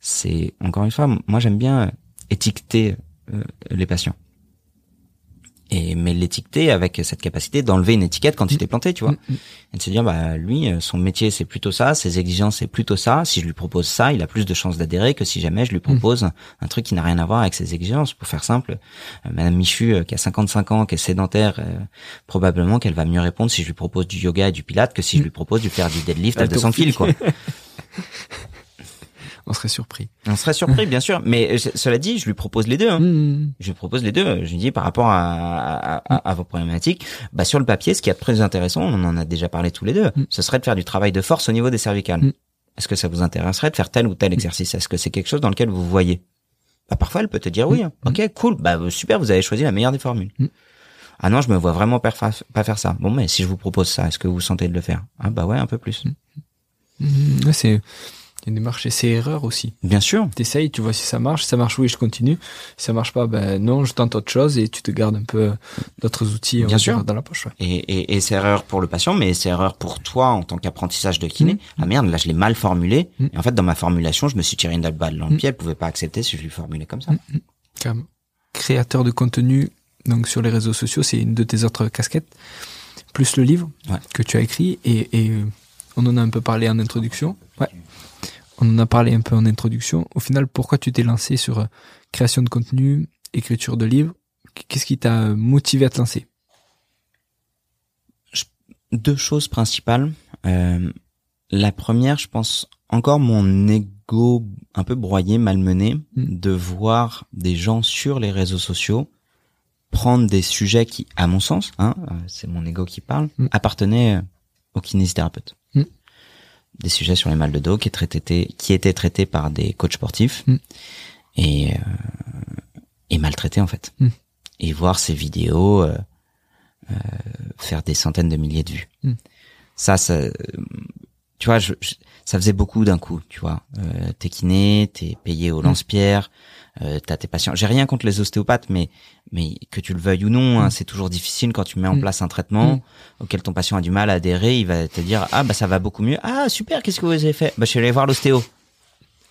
c'est encore une fois, moi j'aime bien étiqueter euh, les patients. Et mais l'étiqueter avec cette capacité d'enlever une étiquette quand tu t'es planté, tu vois, Mm, mm. et de se dire bah lui euh, son métier c'est plutôt ça, ses exigences c'est plutôt ça. Si je lui propose ça, il a plus de chances d'adhérer que si jamais je lui propose un truc qui n'a rien à voir avec ses exigences. Pour faire simple, euh, Madame Michu euh, qui a 55 ans, qui est sédentaire, euh, probablement qu'elle va mieux répondre si je lui propose du yoga et du pilate que si je lui propose de faire du deadlift à 200 kilos quoi. On serait surpris. On serait surpris bien sûr, mais euh, cela dit, je lui propose les deux. Hein. Mm. Je lui propose les deux. Je lui dis par rapport à, à, à- à vos problématiques, bah sur le papier, ce qui est très intéressant, on en a déjà parlé tous les deux, Mm. ce serait de faire du travail de force au niveau des cervicales. Mm. Est-ce que ça vous intéresserait de faire tel ou tel exercice? Est-ce que c'est quelque chose dans lequel vous voyez? Bah, Parfois, elle peut te dire oui. hein. Ok, cool. Bah euh, super, vous avez choisi la meilleure des formules. Ah non, je me vois vraiment pas fa- pas faire ça. Bon, mais si je vous propose ça, est-ce que vous sentez de le faire? Ah bah ouais, un peu plus. Mm. Ouais, c'est une démarche essai erreur aussi. Bien sûr. T'essayes, tu vois si ça marche. Si ça marche, oui, je continue. Si ça marche pas, ben non, je tente autre chose et tu te gardes un peu d'autres outils Bien sûr. dans la poche. Ouais. Et, et, et c'est erreur pour le patient, mais c'est erreur pour toi en tant qu'apprentissage de kiné. Mm. Ah merde, là je l'ai mal formulé. Mm. Et en fait, dans ma formulation, je me suis tiré une balle dans le Mm. pied. Elle pouvait pas accepter si je lui formulais comme ça. Mm. Comme créateur de contenu donc sur les réseaux sociaux, c'est une de tes autres casquettes, plus le livre Ouais. que tu as écrit et, et euh, on en a un peu parlé en introduction. Ouais. On en a parlé un peu en introduction. Au final, pourquoi tu t'es lancé sur euh, création de contenu, écriture de livres? Qu'est-ce qui t'a motivé à te lancer? Deux choses principales. Euh, la première, je pense encore mon ego un peu broyé, malmené, Mm. de voir des gens sur les réseaux sociaux prendre des sujets qui, à mon sens, hein, euh, c'est mon ego qui parle, Mm. appartenaient euh, aux kinésithérapeutes. Mm. Des sujets sur les mal de dos qui, étaient, qui étaient traités par des coachs sportifs Mm. et, euh, et maltraités en fait. Mm. Et voir ces vidéos euh, euh, faire des centaines de milliers de vues. Mm. Ça, ça, euh, tu vois, je, je- ça faisait beaucoup d'un coup, tu vois. Euh, t'es kiné, t'es payé au lance-pierre, euh, t'as tes patients. J'ai rien contre les ostéopathes, mais mais que tu le veuilles ou non, hein, Mm. c'est toujours difficile quand tu mets en Mm. place un traitement Mm. auquel ton patient a du mal à adhérer. Il va te dire ah bah ça va beaucoup mieux. Ah super, qu'est-ce que vous avez fait? Bah je suis allé voir l'ostéo.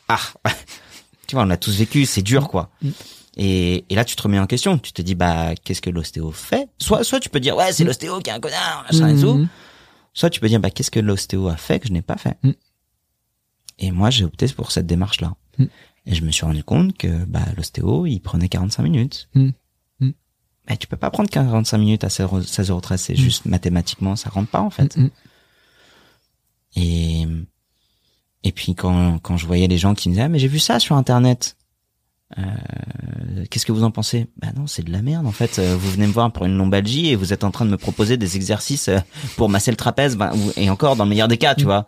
Ah, tu vois, on a tous vécu, c'est dur quoi. Et, et là, tu te remets en question. Tu te dis, bah, qu'est-ce que l'ostéo fait? Soit, soit tu peux dire, ouais, c'est l'ostéo qui est un connard, machin et tout. Soit tu peux dire, bah, qu'est-ce que l'ostéo a fait que je n'ai pas fait? Mm. Et moi, j'ai opté pour cette démarche-là. Mm. Et je me suis rendu compte que bah, l'ostéo, il prenait 45 minutes. Mm. Mm. Mais tu peux pas prendre 45 minutes à 16h13, c'est Mm. juste mathématiquement, ça rentre pas en fait. Et et puis quand quand je voyais les gens qui me disaient ah, mais j'ai vu ça sur internet. Euh, Qu'est-ce que vous en pensez? Bah non, c'est de la merde en fait. Euh, Vous venez me voir pour une lombalgie et vous êtes en train de me proposer des exercices euh, pour masser le trapèze, ou- et encore dans le meilleur des cas, tu vois.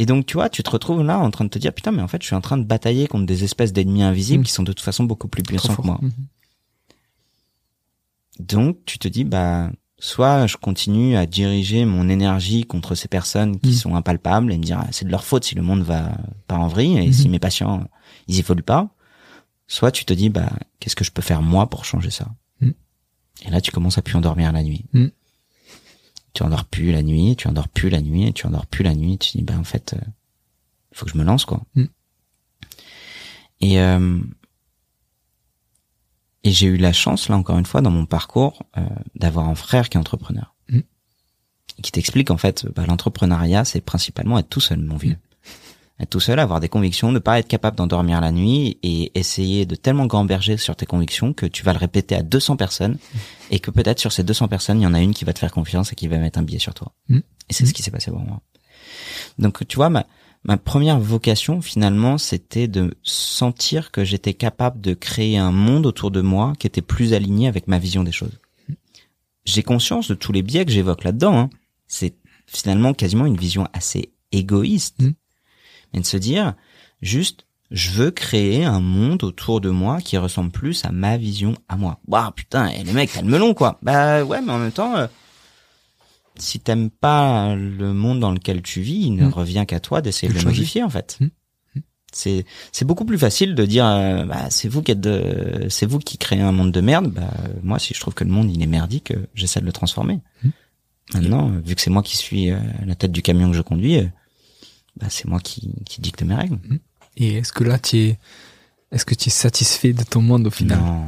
Et donc tu vois, tu te retrouves là en train de te dire putain mais en fait je suis en train de batailler contre des espèces d'ennemis invisibles Mm. qui sont de toute façon beaucoup plus puissants que moi. Mhm. Donc tu te dis bah soit je continue à diriger mon énergie contre ces personnes qui Mm. sont impalpables et me dire ah, c'est de leur faute si le monde va pas en vrille et Mhm. si mes patients ils évoluent pas. Soit tu te dis bah qu'est-ce que je peux faire moi pour changer ça? Mm. Et là tu commences à plus endormir la nuit. Tu endors plus la nuit, tu endors plus la nuit, tu endors plus la nuit. Tu dis bah en fait euh, faut que je me lance quoi. Mm. Et euh, et j'ai eu la chance, là encore une fois, dans mon parcours, euh, d'avoir un frère qui est entrepreneur. Mm. Qui t'explique en fait, bah, l'entrepreneuriat, c'est principalement être tout seul, mon vieux. Tout seul, avoir des convictions, ne pas être capable d'endormir la nuit et essayer de tellement gamberger sur tes convictions que tu vas le répéter à 200 personnes et que peut-être sur ces 200 personnes, il y en a une qui va te faire confiance et qui va mettre un billet sur toi. Mm. Et c'est ce qui s'est passé pour moi. Donc tu vois, ma, ma première vocation finalement, c'était de sentir que j'étais capable de créer un monde autour de moi qui était plus aligné avec ma vision des choses. J'ai conscience de tous les biais que j'évoque là-dedans. hein. C'est finalement quasiment une vision assez égoïste. Mais de se dire, juste, je veux créer un monde autour de moi qui ressemble plus à ma vision à moi. Waouh, putain, et le mec, t'as le melon, quoi. Bah ouais, mais en même temps, euh, si t'aimes pas le monde dans lequel tu vis, il ne Mm. revient qu'à toi d'essayer De le modifier, en fait. Mm. C'est c'est beaucoup plus facile de dire euh, bah c'est vous qui êtes de c'est vous qui créez un monde de merde bah moi si je trouve que le monde il est merdique euh, j'essaie de le transformer Mm. maintenant vu que c'est moi qui suis à la tête du camion que je conduis bah c'est moi qui qui dicte mes règles. Et est-ce que là, tu es, est-ce que tu es satisfait de ton monde au final? Non.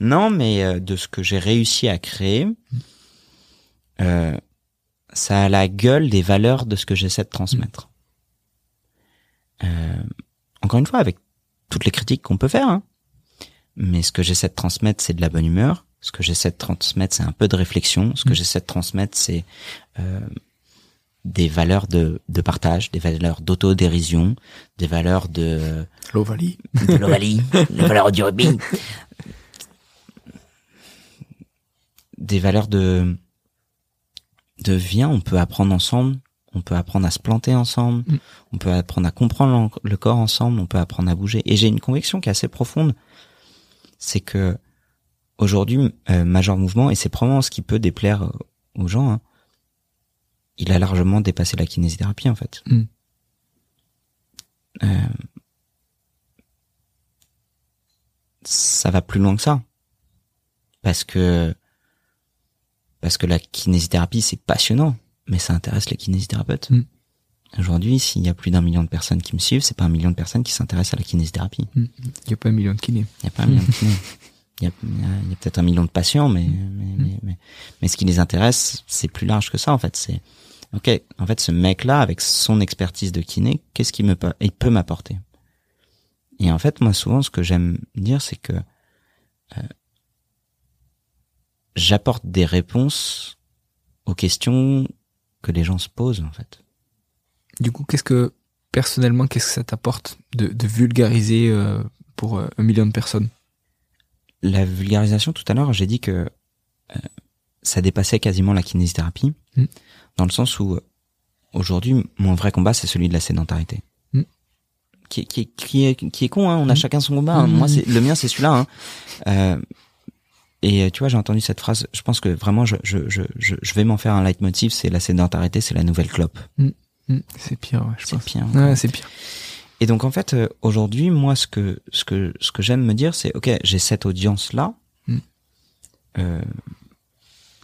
Non mais euh, de ce que j'ai réussi à créer euh, ça a la gueule des valeurs de ce que j'essaie de transmettre. Euh, encore une fois avec toutes les critiques qu'on peut faire hein. mais ce que j'essaie de transmettre c'est de la bonne humeur. Ce que j'essaie de transmettre c'est un peu de réflexion. Ce que j'essaie de transmettre c'est euh, des valeurs de, de partage des valeurs d'autodérision des valeurs de L'Ovalie. de l'Ovalie, les valeurs du rugby. Des valeurs de, de viens, on peut apprendre ensemble, on peut apprendre à se planter ensemble, Mm. on peut apprendre à comprendre le corps ensemble, on peut apprendre à bouger. Et j'ai une conviction qui est assez profonde, c'est que aujourd'hui, euh, Major Mouvement, et c'est probablement ce qui peut déplaire aux gens, hein, il a largement dépassé la kinésithérapie en fait. Mm. Euh, ça va plus loin que ça. Parce que parce que la kinésithérapie c'est passionnant, mais ça intéresse les kinésithérapeutes. Mm. Aujourd'hui, s'il y a plus d'un million de personnes qui me suivent, c'est pas un million de personnes qui s'intéressent à la kinésithérapie. Il n'y a pas un million de kinés. Il y a pas un million de kinés. Il y a, a- peut-être un million de patients, mais, mais, mais, mais, mais ce qui les intéresse, c'est plus large que ça, en fait. C'est, ok, en fait, ce mec-là, avec son expertise de kiné, qu'est-ce qu'il me peut, il peut m'apporter? Et en fait, moi, souvent, ce que j'aime dire, c'est que, euh, j'apporte des réponses aux questions que les gens se posent, en fait. Du coup, qu'est-ce que, personnellement, qu'est-ce que ça t'apporte de, de vulgariser euh, pour euh, un million de personnes? La vulgarisation tout à l'heure, j'ai dit que euh, ça dépassait quasiment la kinésithérapie, Mm. dans le sens où euh, aujourd'hui mon vrai combat c'est celui de la sédentarité. Mm. Qui, est- qui, est- qui est qui est con, hein, on a Mm. chacun son combat. hein. Moi c'est le mien c'est celui-là. Hein. Euh, et euh, tu vois j'ai entendu cette phrase, je pense que vraiment je je je je, vais m'en faire un leitmotiv, c'est la sédentarité, c'est la nouvelle clope. C'est pire, ouais, je C'est pense. pire. Ouais, c'est pire. Et donc en fait euh, aujourd'hui moi ce que ce que ce que j'aime me dire c'est ok j'ai cette audience là Mm. euh,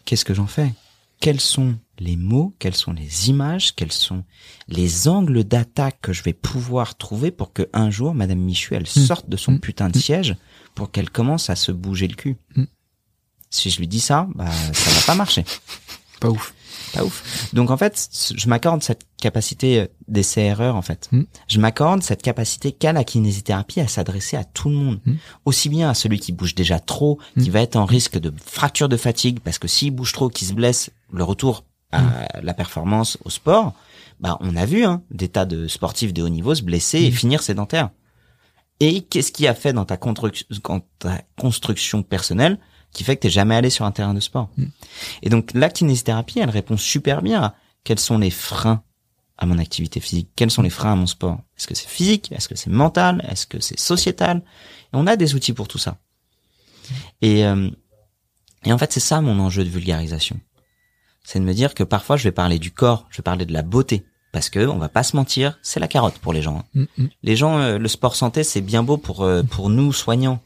qu'est-ce que j'en fais? Quels sont les mots? Quelles sont les images? Quels sont les angles d'attaque que je vais pouvoir trouver pour que un jour Madame Michu elle Mm. sorte de son Mm. putain de siège pour qu'elle commence à se bouger le cul si je lui dis ça bah ça va pas marcher Pas ouf. Pas ouf. Donc en fait, je m'accorde cette, capacité d'essai-erreur en fait. Mm. Je m'accorde cette capacité qu'a la kinésithérapie à s'adresser à tout le monde, Mm. aussi bien à celui qui bouge déjà trop, qui Mm. va être en risque de fracture de fatigue parce que s'il bouge trop, qu'il se blesse, le retour à la performance au sport, bah on a vu hein, des tas de sportifs de haut niveau se blesser et finir sédentaires. Et qu'est-ce qui a fait dans ta, construc- dans ta construction personnelle? Qui fait que t'es jamais allé sur un terrain de sport Mm. Et donc la kinésithérapie, elle répond super bien à quels sont les freins à mon activité physique Quels sont les freins à mon sport Est-ce que c'est physique? Est-ce que c'est mental? Est-ce que c'est sociétal? Et on a des outils pour tout ça. Et, euh, et en fait, c'est ça mon enjeu de vulgarisation. C'est de me dire que parfois, je vais parler du corps, je vais parler de la beauté. Parce que, on va pas se mentir, c'est la carotte pour les gens. hein. Mm, mm. Les gens, euh, le sport santé, c'est bien beau pour, euh, pour nous, soignants.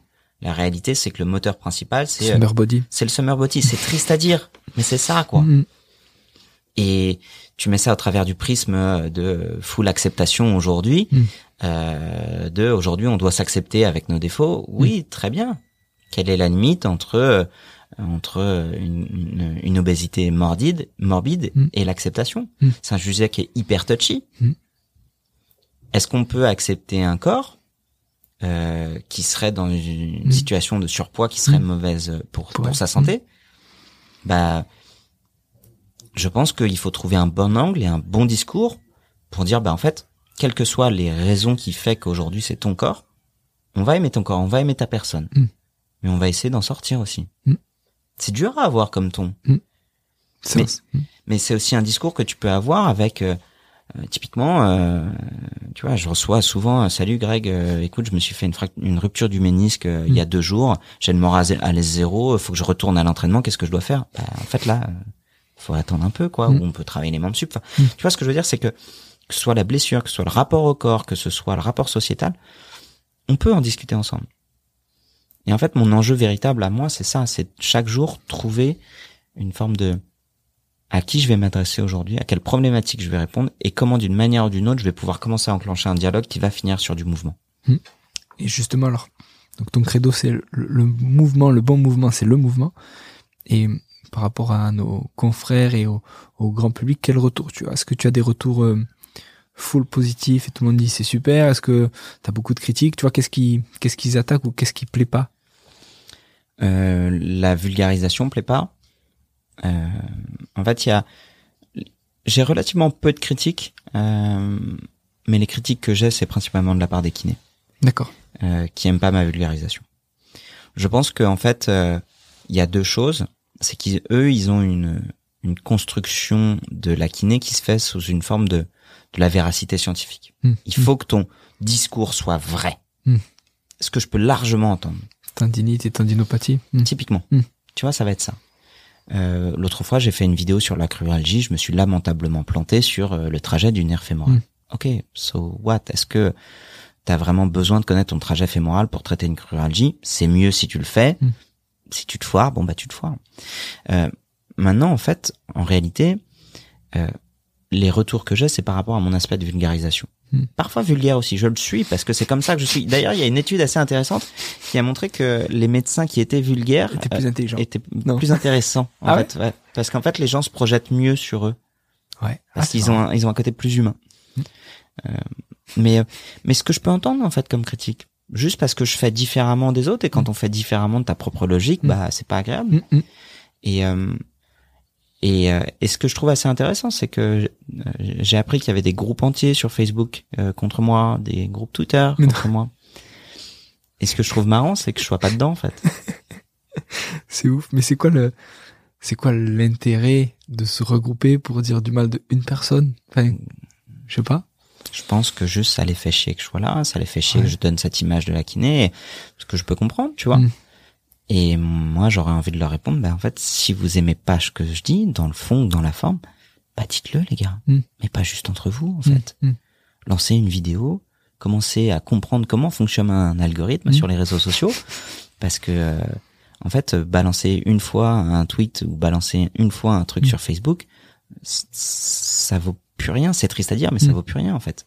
La réalité, c'est que le moteur principal, c'est euh, Summer body. c'est le summer body. C'est triste à dire, mais c'est ça, quoi. Mm, mm. Et tu mets ça au travers du prisme de full acceptation aujourd'hui, Mm. euh, de aujourd'hui on doit s'accepter avec nos défauts. Oui, très bien. Quelle est la limite entre euh, entre une, une, une obésité morbide, morbide Mm. et l'acceptation? Mm. C'est un sujet qui est hyper touchy. Mm. Est-ce qu'on peut accepter un corps euh, qui serait dans une situation de surpoids qui serait Mm. mauvaise pour, Pour sa santé. Bah, je pense qu'il faut trouver un bon angle et un bon discours pour dire, bah en fait, quelles que soient les raisons qui fait qu'aujourd'hui c'est ton corps, on va aimer ton corps, on va aimer ta personne, Mm. mais on va essayer d'en sortir aussi. C'est dur à avoir comme ton, Ça, Mais- c'est- mais c'est aussi un discours que tu peux avoir avec, euh, euh, typiquement, euh, tu vois, je reçois souvent, euh, salut Greg, euh, écoute, je me suis fait une, une rupture du ménisque euh, il y a deux jours, j'ai le moral à l'aise zéro, faut que je retourne à l'entraînement, qu'est-ce que je dois faire? Bah, En fait là, euh, faut attendre un peu, quoi, Mm. ou on peut travailler les membres sup. Enfin, Mm. Tu vois ce que je veux dire, c'est que que ce soit la blessure, que ce soit le rapport au corps, que ce soit le rapport sociétal, on peut en discuter ensemble. Et en fait, mon enjeu véritable à moi, c'est ça, c'est chaque jour trouver une forme de à qui je vais m'adresser aujourd'hui, à quelle problématique je vais répondre, et comment d'une manière ou d'une autre je vais pouvoir commencer à enclencher un dialogue qui va finir sur du mouvement. Et justement, alors, donc ton credo, c'est le, le mouvement, le bon mouvement, c'est le mouvement. Et par rapport à nos confrères et au, au grand public, quel retour tu as? Est-ce que tu as des retours euh, full positifs et tout le monde dit c'est super? Est-ce que tu as beaucoup de critiques? Tu vois, qu'est-ce qui, qu'est-ce qu'ils attaquent ou qu'est-ce qui plaît pas? Euh, la vulgarisation plaît pas. Euh, en fait, il y a, j'ai relativement peu de critiques, euh, mais les critiques que j'ai, c'est principalement de la part des kinés. D'accord. euh, qui aiment pas ma vulgarisation. Je pense qu'en fait, euh, il y a deux choses. C'est qu'eux, ils ont une, une construction de la kiné qui se fait sous une forme de, de la véracité scientifique. Hmm. Il faut que ton discours soit vrai. Hmm. Ce que je peux largement entendre. Tendinite et tendinopathie. Hmm. Typiquement. Tu vois, ça va être ça. Euh, L'autre fois, j'ai fait une vidéo sur la cruralgie. Je me suis lamentablement planté sur euh, le trajet du nerf fémoral. Hmm. Ok, so what? Est-ce que t'as vraiment besoin de connaître ton trajet fémoral pour traiter une cruralgie C'est mieux si tu le fais. Hmm. Si tu te foires, bon bah tu te foires. Euh, maintenant, en fait, en réalité, euh, les retours que j'ai, c'est par rapport à mon aspect de vulgarisation. Hmm. Parfois vulgaire aussi, je le suis parce que c'est comme ça que je suis. D'ailleurs, il y a une étude assez intéressante qui a montré que les médecins qui étaient vulgaires T'es plus euh, étaient Non. plus intéressants. En Ah fait, ouais. Parce qu'en fait, les gens se projettent mieux sur eux Ouais. parce Ah, c'est qu'ils ont un, ils ont un côté plus humain. Euh, mais euh, mais ce que je peux entendre en fait comme critique, juste parce que je fais différemment des autres et quand on fait différemment de ta propre logique, bah c'est pas agréable. Hmm, hmm. Et euh, et, euh, et ce que je trouve assez intéressant, c'est que euh, j'ai appris qu'il y avait des groupes entiers sur Facebook euh, contre moi, des groupes Twitter contre moi. Et ce que je trouve marrant, c'est que je sois pas dedans en fait. C'est ouf. Mais c'est quoi le, c'est quoi l'intérêt de se regrouper pour dire du mal de une personne? Enfin, je sais pas. Je pense que juste ça les fait chier que je sois là, ça les fait chier Ouais. que je donne cette image de la kiné, ce que je peux comprendre, tu vois. Mm. Et moi, j'aurais envie de leur répondre, ben en fait, si vous aimez pas ce que je dis, dans le fond ou dans la forme, bah dites-le les gars, Mm. mais pas juste entre vous en Hmm, fait. hmm. Lancez une vidéo, commencez à comprendre comment fonctionne un algorithme Mm. sur les réseaux sociaux, parce que euh, en fait, euh, balancer une fois un tweet ou balancer une fois un truc sur Facebook, ça vaut plus rien. C'est triste à dire, mais ça vaut plus rien en fait.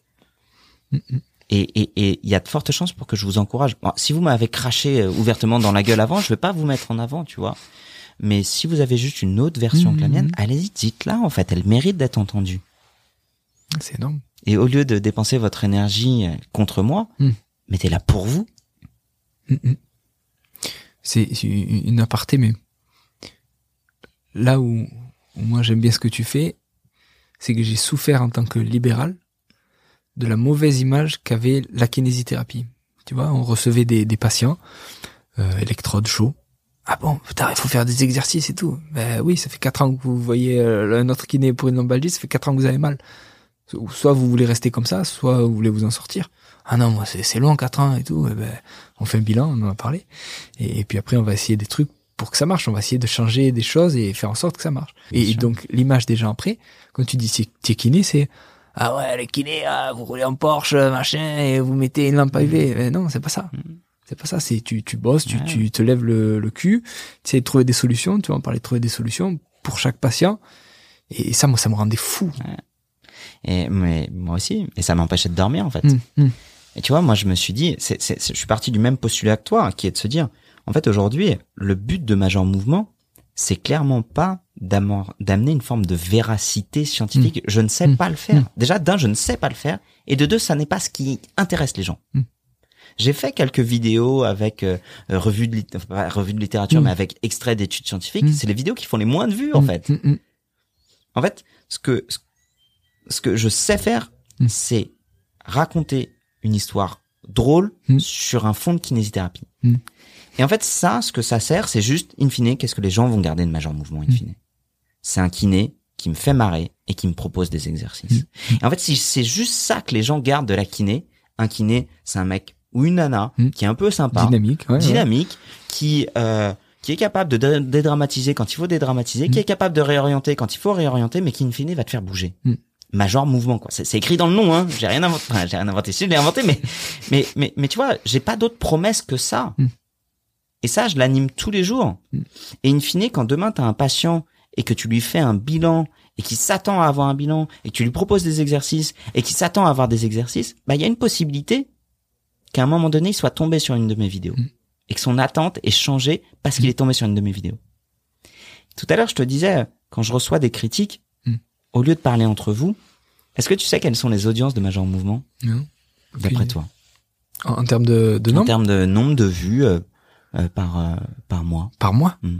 Et et et il y a de fortes chances pour que je vous encourage. Bon, si vous m'avez craché euh, ouvertement dans la gueule avant, je vais pas vous mettre en avant, tu vois. Mais si vous avez juste une autre version que la Mhm. mienne, allez-y, dites-la en fait. Elle mérite d'être entendue. C'est énorme. Et au lieu de dépenser votre énergie euh, contre moi, Hmm. mettez-la pour vous. Mm, mm. C'est une une aparté, mais là où, où moi j'aime bien ce que tu fais, c'est que j'ai souffert en tant que libéral de la mauvaise image qu'avait la kinésithérapie. Tu vois, on recevait des, des patients, euh, électrodes chauds. Ah bon, putain, il faut faire des exercices et tout. Ben oui, ça fait quatre ans que vous voyez euh, un autre kiné pour une lombalgie, ça fait quatre ans que vous avez mal. So- Soit vous voulez rester comme ça, soit vous voulez vous en sortir. Ah non, moi c'est long, quatre ans et tout. Eh ben, on fait un bilan, on en a parlé. Et, et puis après, on va essayer des trucs pour que ça marche. On va essayer de changer des choses et faire en sorte que ça marche. Et donc, l'image des gens après, quand tu dis c'est- tu es kiné, c'est ah ouais, les kinés, ah, vous roulez en Porsche, machin, et vous mettez une lampe à UV. Mais non, c'est pas ça. Mhm. C'est pas ça. C'est tu, tu bosses, tu, Ouais. tu te lèves le, le cul, tu essaies de trouver des solutions. Tu vas en parler de trouver des solutions pour chaque patient. Et ça, moi, ça me rendait fou. Et mais moi aussi, et ça m'empêchait de dormir en fait. Hum. Et tu vois, moi je me suis dit, c'est, je suis parti du même postulat que toi, qui est de se dire, en fait aujourd'hui, le but de Major Mouvement, c'est clairement pas d'amener une forme de véracité scientifique. Je ne sais Mm. pas le faire. Mm. Déjà, d'un, je ne sais pas le faire, et de deux, ça n'est pas ce qui intéresse les gens. Mm. J'ai fait quelques vidéos avec euh, euh, revue de enfin, revue de littérature, Mm. mais avec extrait d'études scientifiques. Mm. C'est les vidéos qui font les moins de vues en fait. En fait, ce que ce- que je sais faire, Mm. c'est raconter une histoire drôle Mm. sur un fond de kinésithérapie. Mm. Et en fait, ça, ce que ça sert, c'est juste, in fine, qu'est-ce que les gens vont garder de Major Mouvement, in Mm. fine. C'est un kiné qui me fait marrer et qui me propose des exercices. Mm. Et en fait, si c'est juste ça que les gens gardent de la kiné, un kiné, c'est un mec ou une nana Mm. qui est un peu sympa, Dynamique. Ouais, ouais. dynamique, qui euh, qui est capable de dé- dédramatiser quand il faut dédramatiser, qui Mm. est capable de réorienter quand il faut réorienter, mais qui in fine va te faire bouger. Mm. Major mouvement quoi. C'est c'est écrit dans le nom hein. J'ai rien inventé, enfin, j'ai rien inventé. Si je l'ai inventé, mais mais mais mais tu vois, j'ai pas d'autre promesse que ça. Mm. Et ça, je l'anime tous les jours. Mm. Et in fine, quand demain t'as un patient et que tu lui fais un bilan et qui s'attend à avoir un bilan et que tu lui proposes des exercices et qui s'attend à avoir des exercices, bah il y a une possibilité qu'à un moment donné, il soit tombé sur une de mes vidéos Mm. et que son attente ait changé parce qu'il est tombé sur une de mes vidéos. Tout à l'heure, je te disais, quand je reçois des critiques, Mm. au lieu de parler entre vous, est-ce que tu sais quelles sont les audiences de Major Mouvement, d'après toi En, en termes de, de En nombre? termes de nombre de vues euh, euh, par, euh, par mois par mois. Mm.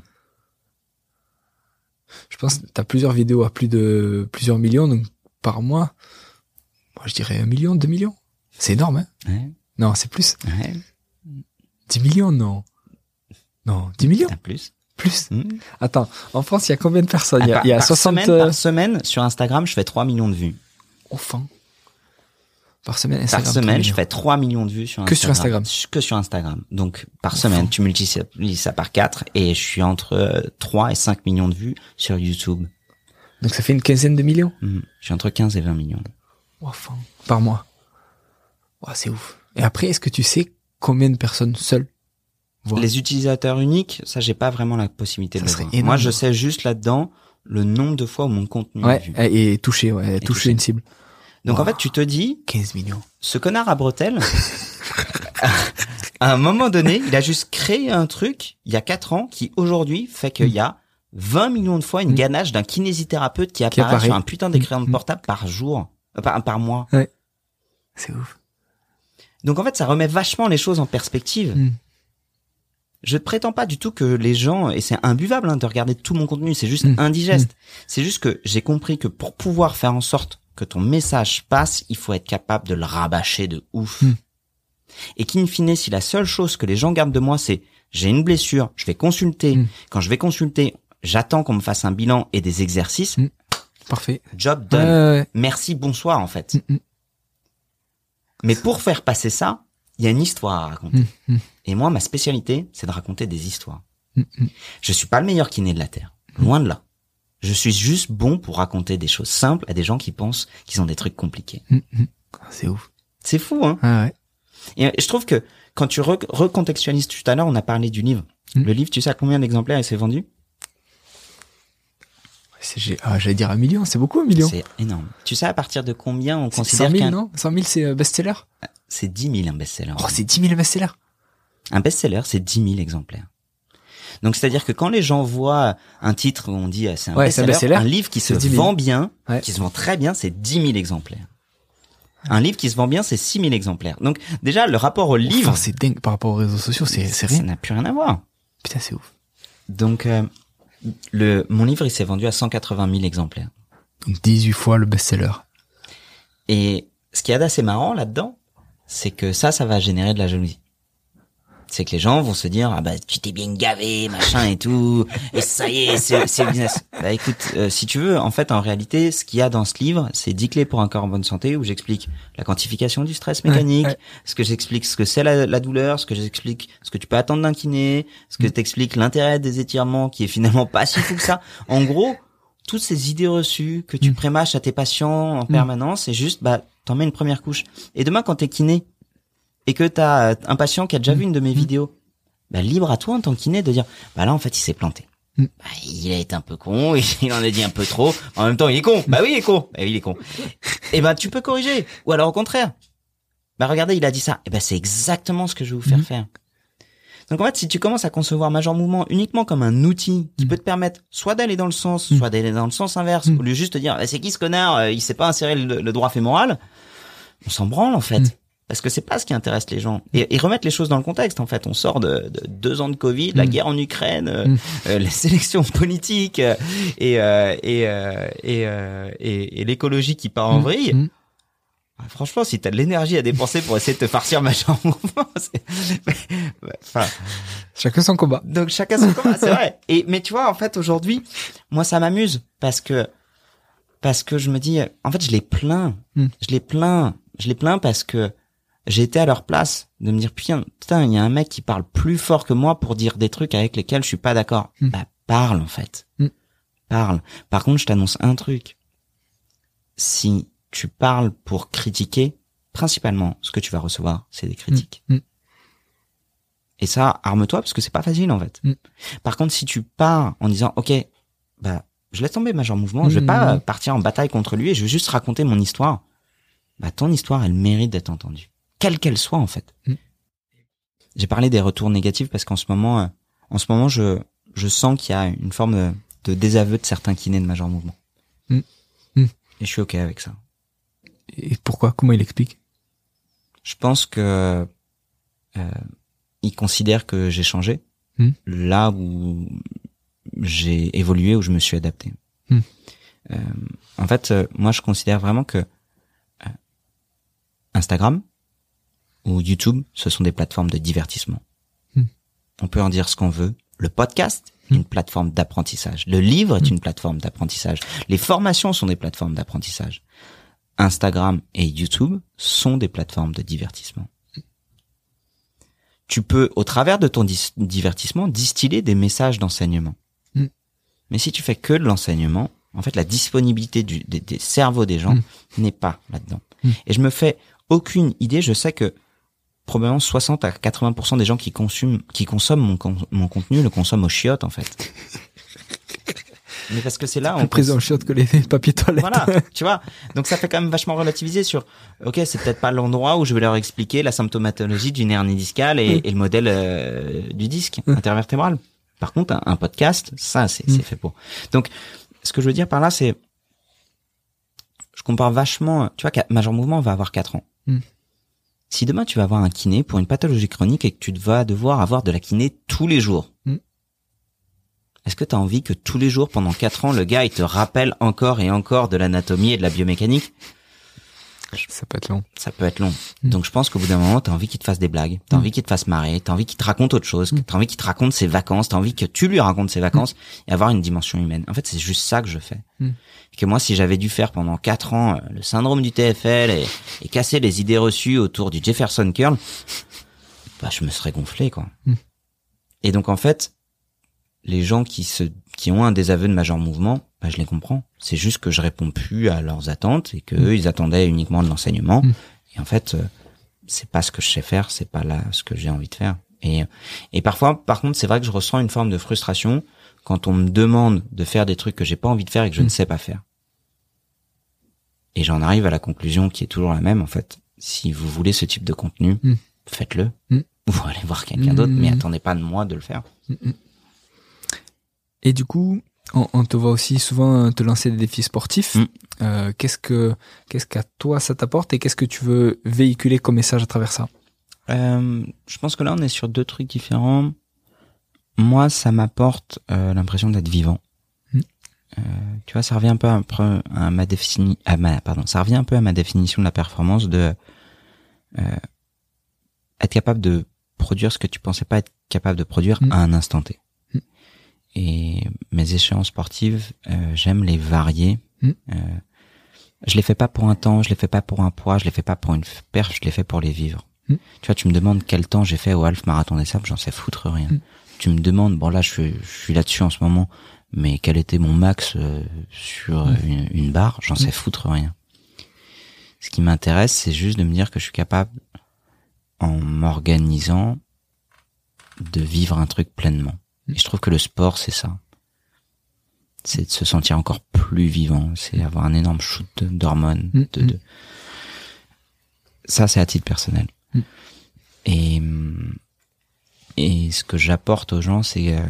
Je pense que t'as plusieurs vidéos à plus de plusieurs millions, donc par mois, moi je dirais un million, deux millions. C'est énorme, hein? Ouais, Non, c'est plus. ouais, 10 millions, non. Non, 10 millions, plus. plus. Mm. Attends, en France, il y a combien de personnes? Il y a, par, il y a par 60 semaine, euh, par semaine, sur Instagram, je fais 3 millions de vues. enfants. Par semaine, Par Instagram, semaine, 3 je fais 3 millions de vues sur Que sur Instagram. Que sur Instagram. Donc, par semaine, tu multiplies ça par 4 et je suis entre euh, 3 et 5 millions de vues sur YouTube. Donc ça fait une quinzaine de millions Mhm. Je suis entre 15 et 20 millions. Par mois. C'est ouf. Et après, est-ce que tu sais combien de personnes seules voient Les utilisateurs uniques, ça, j'ai pas vraiment la possibilité Ça de le voir. énorme. Moi, je sais juste là-dedans le nombre de fois où mon contenu est Ouais, vu. et toucher, ouais, toucher toucher. une cible. Donc, en fait, tu te dis, 15 millions. ce connard à bretelles, à un moment donné, il a juste créé un truc, il y a 4 ans, qui aujourd'hui fait qu'il y a 20 millions de fois une Mm. ganache d'un kinésithérapeute qui apparaît, apparaît. sur un putain d'écran Mm. portable par jour, euh, par, par mois. C'est ouf. Donc en fait, ça remet vachement les choses en perspective. Mm. Je ne prétends pas du tout que les gens, et c'est imbuvable hein, de regarder tout mon contenu, c'est juste Mm. indigeste. C'est juste que j'ai compris que pour pouvoir faire en sorte que ton message passe, il faut être capable de le rabâcher de ouf. Mm. Et qu'in fine, si la seule chose que les gens gardent de moi, c'est j'ai une blessure, je vais consulter. Mm. Quand je vais consulter, j'attends qu'on me fasse un bilan et des exercices. Mm. Parfait. Job done. Merci, bonsoir en fait. Mais pour faire passer ça, il y a une histoire à raconter. Et moi, ma spécialité, c'est de raconter des histoires. Je suis pas le meilleur kiné de la Terre. Loin de là. Je suis juste bon pour raconter des choses simples à des gens qui pensent qu'ils ont des trucs compliqués. Mm, mm. Ah, C'est ouf. C'est fou, hein Ah ouais. Et je trouve que quand tu re- recontextualises tout à l'heure, on a parlé du livre. Mm. Le livre, tu sais à combien d'exemplaires il s'est vendu? Ah, j'allais dire un million, c'est beaucoup un million. C'est énorme. Tu sais à partir de combien on considère 100 000, qu'un... non? 100 000, c'est euh, best-seller? C'est 10 000 un best-seller. Oh, c'est 10 000 best-seller Un best-seller, c'est 10 000 exemplaires. Donc c'est-à-dire que quand les gens voient un titre où on dit euh, c'est un Ouais, c'est un best-seller, un livre qui se c'est 10 000. vend bien, Ouais. qui se vend très bien, c'est 10 000 exemplaires. Un livre qui se vend bien, c'est 6 000 exemplaires. Donc déjà le rapport au livre, Enfin, c'est dingue par rapport aux réseaux sociaux, c'est c'est ça rien. n'a plus rien à voir. Putain, c'est ouf. Donc euh, le mon livre il s'est vendu à 180 000 exemplaires. Donc 18 fois le best-seller. Et ce qui est assez marrant là-dedans, c'est que ça, ça va générer de la jalousie. C'est que les gens vont se dire ah bah tu t'es bien gavé machin et tout et ça y est c'est c'est le business. Bah écoute euh, si tu veux en fait en réalité ce qu'il y a dans ce livre c'est 10 clés pour un corps en bonne santé où j'explique la quantification du stress mécanique, ouais. ce que j'explique ce que c'est la, la douleur, ce que j'explique ce que tu peux attendre d'un kiné, ce que t'explique l'intérêt des étirements qui est finalement pas si fou que ça. En gros toutes ces idées reçues que tu Mm. prémâches à tes patients en permanence, c'est juste, bah, t'en mets une première couche. Et demain, quand t'es kiné, et que t'as euh, un patient qui a déjà vu une de mes vidéos, bah, libre à toi, en tant que kiné, de dire, bah là, en fait, il s'est planté. Mm. Bah, il a été un peu con, il en a dit un peu trop. En même temps, il est con. Bah oui, il est con. Bah oui, il est con. Et ben, tu peux corriger. Ou alors, au contraire. Bah, regardez, il a dit ça. Et ben, c'est exactement ce que je vais vous faire faire. Donc en fait, si tu commences à concevoir Major Mouvement uniquement comme un outil qui Mm. peut te permettre soit d'aller dans le sens, Mm. soit d'aller dans le sens inverse, Mm. au lieu juste de dire Ah, c'est qui ce connard, euh, il sait pas insérer le, le droit fémoral, on s'en branle en fait. Parce que c'est pas ce qui intéresse les gens. Et, et remettre les choses dans le contexte, en fait. On sort de, de deux ans de Covid, la Mm. guerre en Ukraine, euh, Mm. euh, les élections politiques euh, et, et, et, et, et l'écologie qui part en Mm, vrille. Ah, Franchement, si t'as de l'énergie à dépenser pour essayer de te farcir Mouvement, c'est... Enfin, Chacun son combat. donc chacun son combat, c'est vrai. Et mais tu vois, en fait, aujourd'hui, moi, ça m'amuse parce que parce que je me dis, en fait, je les plains, je les plains, je les plains parce que j'ai été à leur place de me dire putain, putain, il y a un mec qui parle plus fort que moi pour dire des trucs avec lesquels je suis pas d'accord. Hmm. Bah parle en fait, Hmm. parle. Par contre, je t'annonce un truc. Si tu parles pour critiquer, principalement, ce que tu vas recevoir, c'est des critiques. Hmm. Et ça, arme-toi parce que c'est pas facile en fait. Par contre, si tu pars en disant, ok, bah, je laisse tomber Major Mouvement, je vais pas Mm. partir en bataille contre lui et je vais juste raconter mon histoire. Bah, ton histoire, elle mérite d'être entendue, quelle qu'elle soit en fait. Mm. J'ai parlé des retours négatifs parce qu'en ce moment, euh, en ce moment, je je sens qu'il y a une forme de, de désaveu de certains kinés de Major Mouvement. Mm. Mm. Et je suis ok avec ça. Et pourquoi? Comment il explique? Je pense que euh, ils considèrent que j'ai changé Hmm. là où j'ai évolué, où je me suis adapté. Hmm. Euh, en fait, euh, moi, je considère vraiment que euh, Instagram ou YouTube, ce sont des plateformes de divertissement. Hmm. On peut en dire ce qu'on veut. Le podcast est une plateforme d'apprentissage. Le livre est une plateforme d'apprentissage. Les formations sont des plateformes d'apprentissage. Instagram et YouTube sont des plateformes de divertissement. Tu peux, au travers de ton dis- divertissement, distiller des messages d'enseignement. Mm. Mais si tu fais que de l'enseignement, en fait, la disponibilité du- des, des cerveaux des gens Mm. n'est pas là-dedans. Mm. Et je me fais aucune idée. Je sais que probablement 60 à 80% des gens qui consomment, qui consomment mon, con- mon contenu le consomment aux chiottes, en fait. Mais parce que c'est là, Plus prise en chiotte que les papiers toilettes. voilà, tu vois. Donc ça fait quand même vachement relativiser sur, ok, c'est peut-être pas l'endroit où je vais leur expliquer la symptomatologie d'une hernie discale et, Mm. et le modèle euh, du disque Mm. intervertébral. Par contre, un, un podcast, ça, c'est Mm. c'est fait pour. Donc, ce que je veux dire par là, c'est, je compare vachement, tu vois, Major Mouvement va avoir 4 ans. Si demain tu vas avoir un kiné pour une pathologie chronique et que tu vas devoir avoir de la kiné tous les jours, Mm. est-ce que tu as envie que tous les jours, pendant quatre ans, le gars, il te rappelle encore et encore de l'anatomie et de la biomécanique Ça peut être long. Ça peut être long. Mm. Donc je pense qu'au bout d'un moment, tu as envie qu'il te fasse des blagues, tu as Mm. envie qu'il te fasse marrer, tu as envie qu'il te raconte autre chose, Mm. tu as envie qu'il te raconte ses vacances, tu as envie que tu lui racontes ses vacances et avoir une dimension humaine. En fait, c'est juste ça que je fais. Et que moi, si j'avais dû faire pendant quatre ans euh, le syndrome du TFL et, et casser les idées reçues autour du Jefferson Curl, bah, je me serais gonflé, quoi. Et donc, en fait, les gens qui se, qui ont un désaveu de majeur mouvement, bah, je les comprends. C'est juste que je réponds plus à leurs attentes et que Mm. eux, ils attendaient uniquement de l'enseignement. Mm. Et en fait, euh, c'est pas ce que je sais faire, c'est pas là ce que j'ai envie de faire. Et, et parfois, par contre, c'est vrai que je ressens une forme de frustration quand on me demande de faire des trucs que j'ai pas envie de faire et que je Mm. ne sais pas faire. Et j'en arrive à la conclusion qui est toujours la même, en fait. Si vous voulez ce type de contenu, Mm. faites-le. Mm. Ou allez voir quelqu'un d'autre, Mm. mais attendez pas de moi de le faire. Et du coup, on, on te voit aussi souvent te lancer des défis sportifs. Mm. Euh, qu'est-ce que qu'est-ce qu'à toi ça t'apporte et qu'est-ce que tu veux véhiculer comme message à travers ça Euh, je pense que là, on est sur deux trucs différents. Moi, ça m'apporte euh, l'impression d'être vivant. Mm. Euh, tu vois, ça revient un peu à, à ma défini, à ma, pardon, ça revient un peu à ma définition de la performance de euh, être capable de produire ce que tu pensais pas être capable de produire Mm. à un instant T. Et mes échéances sportives, euh, j'aime les varier. Mm. Euh, je les fais pas pour un temps, je les fais pas pour un poids, je les fais pas pour une perf, je les fais pour les vivre. Mm. Tu vois, tu me demandes quel temps j'ai fait au half marathon des sables, j'en sais foutre rien. Mm. Tu me demandes, bon là je suis, je suis là-dessus en ce moment, mais quel était mon max euh, sur une, une barre, j'en sais foutre rien. Ce qui m'intéresse, c'est juste de me dire que je suis capable, en m'organisant, de vivre un truc pleinement. Et je trouve que le sport, c'est ça. C'est de se sentir encore plus vivant. C'est avoir un énorme shoot d'hormones. Mm, De, de... Ça, c'est à titre personnel. Mm. Et, et ce que j'apporte aux gens, c'est euh,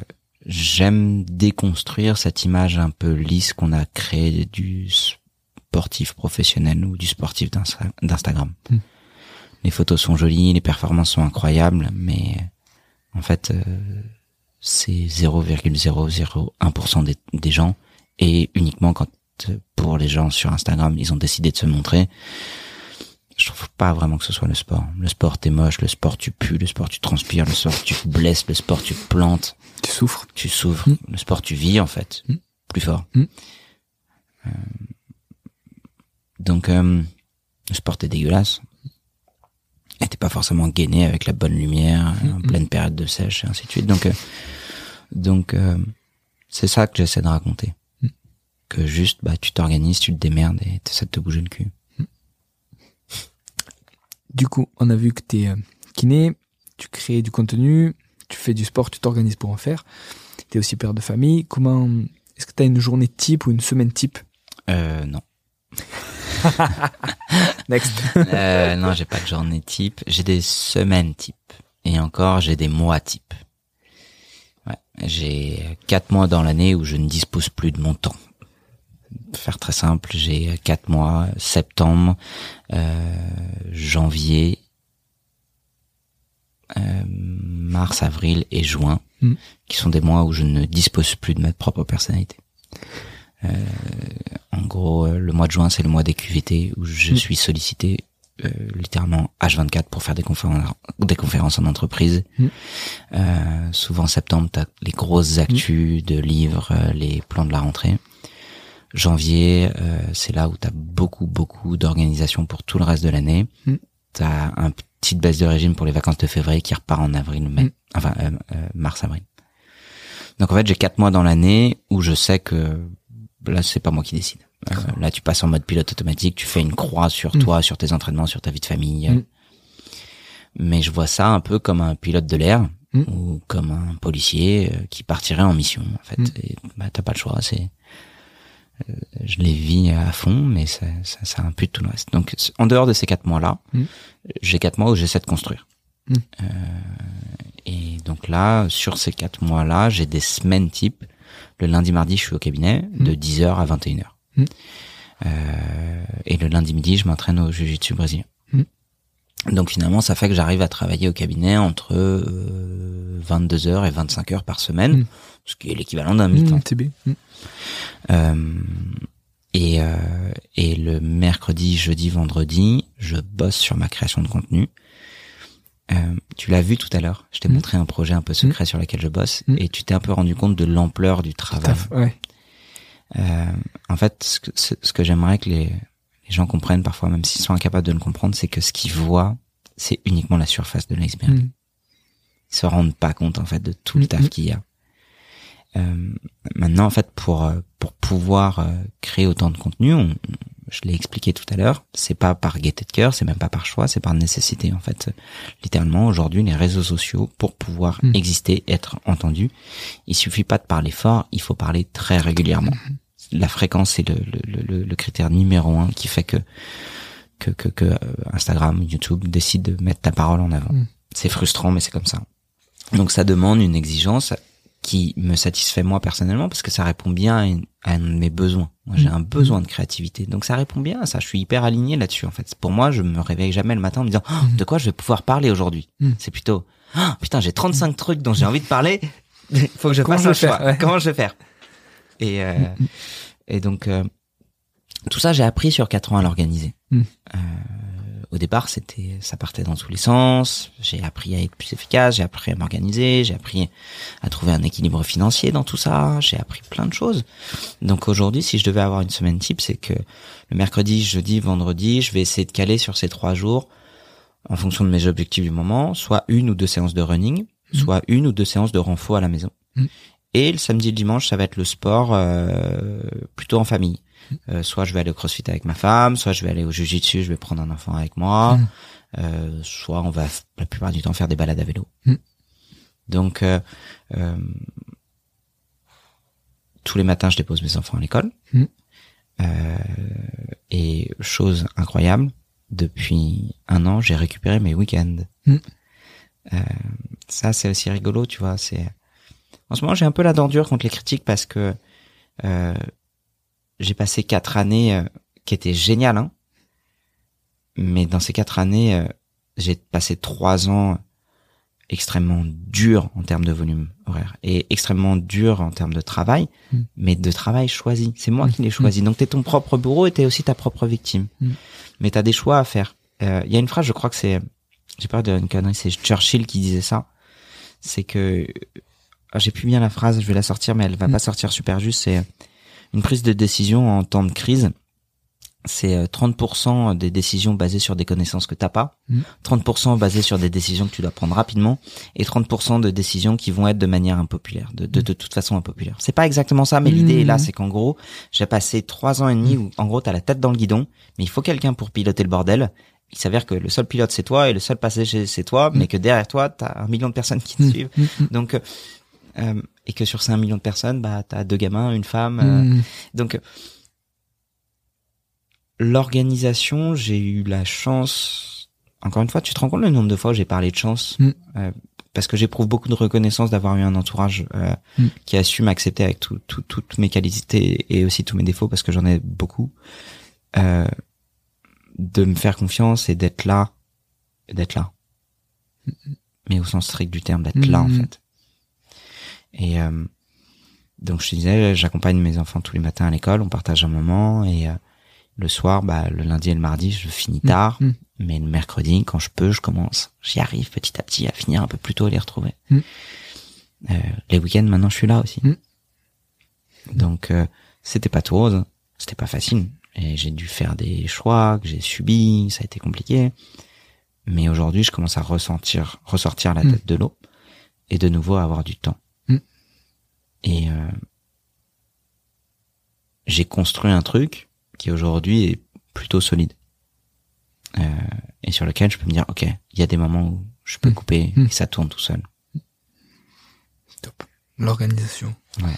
j'aime déconstruire cette image un peu lisse qu'on a créée du sportif professionnel ou du sportif d'Insta- d'Instagram. Mm. Les photos sont jolies, les performances sont incroyables, mais en fait, euh, c'est 0,001% des, des gens et uniquement quand pour les gens sur Instagram, ils ont décidé de se montrer. Je trouve pas vraiment que ce soit le sport. Le sport, t'es moche. Le sport, tu pues. Le sport, tu transpires. Le sport, tu blesses. Le sport, tu te plantes. Tu souffres. Tu souffres. Mm. Le sport, tu vis en fait. Mm. Plus fort. Mm. Euh, donc, euh, le sport, t'es dégueulasse. Et t'es pas forcément gainé avec la bonne lumière, en Mm. pleine période de sèche, et ainsi de suite. Donc, euh, donc euh, c'est ça que j'essaie de raconter. Mm. Que juste, bah, tu t'organises, tu te démerdes et t'essaies de te bouger le cul. Du coup, on a vu que tu es kiné, tu crées du contenu, tu fais du sport, tu t'organises pour en faire. Tu es aussi père de famille. Comment est-ce que tu as une journée type ou une semaine type? Euh, non. Next. Euh, non, j'ai pas de journée type. J'ai des semaines type. Et encore, j'ai des mois type. Ouais, j'ai quatre mois dans l'année où je ne dispose plus de mon temps. Pour Faire très simple, j'ai quatre mois, septembre, euh, janvier, euh, mars, avril et juin, Mm. qui sont des mois où je ne dispose plus de ma propre personnalité. Euh, en gros, euh, le mois de juin, c'est le mois des QVT où je Mm. suis sollicité euh, littéralement H24 pour faire des conférences, des conférences en entreprise. Mm. Euh, souvent septembre, t'as les grosses actus de livres, euh, les plans de la rentrée. Janvier, euh, c'est là où t'as beaucoup, beaucoup d'organisations pour tout le reste de l'année. Mm. T'as un petite baisse de régime pour les vacances de février qui repart en avril, mai, Mm. enfin mars, avril. Donc en fait, j'ai quatre mois dans l'année où je sais que là, c'est pas moi qui décide. Euh, là, tu passes en mode pilote automatique, tu fais une croix sur Mm. toi, sur tes entraînements, sur ta vie de famille. Mm. Mais je vois ça un peu comme un pilote de l'air Mm. ou comme un policier euh, qui partirait en mission. En fait, et, bah, t'as pas le choix. C'est euh, je les vis à fond, mais ça, ça, ça impute tout le reste. Donc, en dehors de ces quatre mois-là, j'ai quatre mois où j'essaie de construire. Euh, et donc là, sur ces quatre mois-là, j'ai des semaines type. Le lundi, mardi, je suis au cabinet de 10h à 21h. Mm. Euh, et le lundi midi, je m'entraîne au jiu-jitsu brésilien. Mm. Donc finalement, ça fait que j'arrive à travailler au cabinet entre euh, 22 heures et 25 heures par semaine, ce qui est l'équivalent d'un mi-temps. Mmh. Mmh. Euh, et, euh, et le mercredi, jeudi, vendredi, je bosse sur ma création de contenu. Euh, tu l'as vu tout à l'heure, je t'ai Mm. montré un projet un peu secret sur lequel je bosse, Mm. et tu t'es un peu rendu compte de l'ampleur du travail. Ouais. Euh, en fait, ce que, ce, ce que j'aimerais que les, les gens comprennent parfois, même s'ils sont incapables de le comprendre, c'est que ce qu'ils voient, c'est uniquement la surface de l'iceberg. Ils se rendent pas compte en fait de tout le Mm, taf mm. qu'il y a. Euh, maintenant, en fait, pour euh, pour pouvoir euh, créer autant de contenu, on- je l'ai expliqué tout à l'heure, c'est pas par gaieté de cœur, c'est même pas par choix, c'est par nécessité en fait. Littéralement, aujourd'hui, les réseaux sociaux, pour pouvoir Mm. exister, être entendu, il suffit pas de parler fort, il faut parler très régulièrement. La fréquence c'est le, le, le, le critère numéro un qui fait que que, que, que euh, Instagram, YouTube décide de mettre ta parole en avant. Mm. C'est frustrant, mais c'est comme ça. Donc ça demande une exigence qui me satisfait moi personnellement parce que ça répond bien à, une- à un de mes besoins. Moi, j'ai Mm. un besoin de créativité, donc ça répond bien à ça. Je suis hyper aligné là-dessus en fait. Pour moi, je me réveille jamais le matin en me disant Oh, de quoi je vais pouvoir parler aujourd'hui. Mm. C'est plutôt Ah, putain, j'ai 35 trucs dont j'ai envie de parler. Faut que je fasse un choix. ouais. Comment je vais faire Et euh, et donc euh, tout ça, j'ai appris sur quatre ans à l'organiser. Mm. Euh, au départ, c'était, ça partait dans tous les sens. J'ai appris à être plus efficace, j'ai appris à m'organiser, j'ai appris à trouver un équilibre financier dans tout ça. J'ai appris plein de choses. Donc aujourd'hui, si je devais avoir une semaine type, c'est que le mercredi, jeudi, vendredi, je vais essayer de caler sur ces trois jours, en fonction de mes objectifs du moment, soit une ou deux séances de running, soit une ou deux séances de renfort à la maison. Mm. Et le samedi et le dimanche, ça va être le sport euh, plutôt en famille. Euh, soit je vais aller au crossfit avec ma femme, soit je vais aller au jujitsu, je vais prendre un enfant avec moi, Mm. euh, soit on va la plupart du temps faire des balades à vélo. Mm. Donc euh, euh, tous les matins, je dépose mes enfants à l'école. Mm. Euh, et chose incroyable, depuis un an, j'ai récupéré mes week-ends. Euh, ça, c'est aussi rigolo, tu vois. C'est en ce moment, j'ai un peu la dent dure contre les critiques parce que euh, j'ai passé quatre années euh, qui étaient géniales, hein. mais dans ces quatre années, euh, j'ai passé trois ans extrêmement durs en termes de volume horaire et extrêmement durs en termes de travail, Mm. mais de travail choisi. C'est moi Mm. qui l'ai choisi. Donc t'es ton propre bourreau et t'es aussi ta propre victime. Mais t'as des choix à faire. Euh, Il y a une phrase, je crois que c'est, j'ai peur de une connerie, c'est Churchill qui disait ça. C'est que ah, j'ai plus bien la phrase, je vais la sortir, mais elle va pas sortir super juste. C'est une prise de décision en temps de crise. C'est euh, 30% des décisions basées sur des connaissances que t'as pas, Mm. 30% basées sur des décisions que tu dois prendre rapidement, et 30% de décisions qui vont être de manière impopulaire, de, de, de toute façon impopulaire. C'est pas exactement ça, mais l'idée est là, c'est qu'en gros, j'ai passé trois ans et demi où, en gros, t'as la tête dans le guidon, mais il faut quelqu'un pour piloter le bordel. Il s'avère que le seul pilote c'est toi et le seul passager c'est toi, mais que derrière toi t'as un million de personnes qui te suivent. Donc euh, et que sur ces un million de personnes, bah t'as deux gamins, une femme. euh, Mm. donc euh, l'organisation, j'ai eu la chance. Encore une fois, tu te rends compte le nombre de fois où j'ai parlé de chance? Mm. parce que j'éprouve beaucoup de reconnaissance d'avoir eu un entourage Mm. qui a su m'accepter avec tout, tout- toutes mes qualités et aussi tous mes défauts parce que j'en ai beaucoup. Euh, de me faire confiance et d'être là, d'être là. Mais au sens strict du terme, d'être là en fait. Et euh, donc je te disais, j'accompagne mes enfants tous les matins à l'école, on partage un moment et euh, le soir, bah, le lundi et le mardi, je finis tard, Mhm. mais le mercredi, quand je peux, je commence. J'y arrive petit à petit à finir un peu plus tôt et les retrouver. Mhm. Euh, les week-ends, maintenant, je suis là aussi. Donc euh, c'était pas tout rose, c'était pas facile. Et j'ai dû faire des choix que j'ai subis, ça a été compliqué. Mais aujourd'hui, je commence à ressentir, ressortir la Mm. tête de l'eau et de nouveau à avoir du temps. Et euh, j'ai construit un truc qui aujourd'hui est plutôt solide. Euh, et sur lequel je peux me dire, ok, il y a des moments où je peux Mm. couper et ça tourne tout seul. Top. L'organisation. Ouais.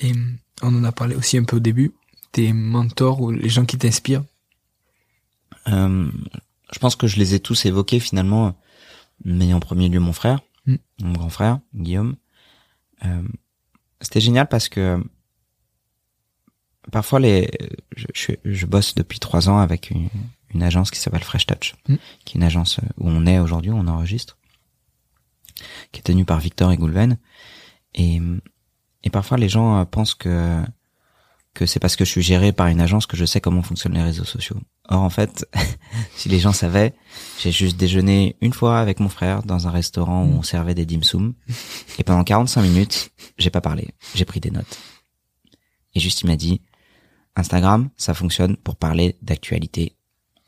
Et hum, on en a parlé aussi un peu au début. Tes mentors ou les gens qui t'inspirent. Euh, je pense que je les ai tous évoqués finalement, mais en premier lieu mon frère, Mm. mon grand frère, Guillaume. Euh, C'était génial parce que parfois les, je, je, je bosse depuis trois ans avec une, une agence qui s'appelle Fresh Touch, Mm. qui est une agence où on est aujourd'hui, où on enregistre, qui est tenue par Victor et Goulven. Et, et parfois les gens euh, pensent que que c'est parce que je suis géré par une agence que je sais comment fonctionnent les réseaux sociaux. Or en fait, si les gens savaient, j'ai juste déjeuné une fois avec mon frère dans un restaurant où on servait des dim sum et pendant 45 minutes, j'ai pas parlé, j'ai pris des notes. Et juste il m'a dit Instagram, ça fonctionne pour parler d'actualité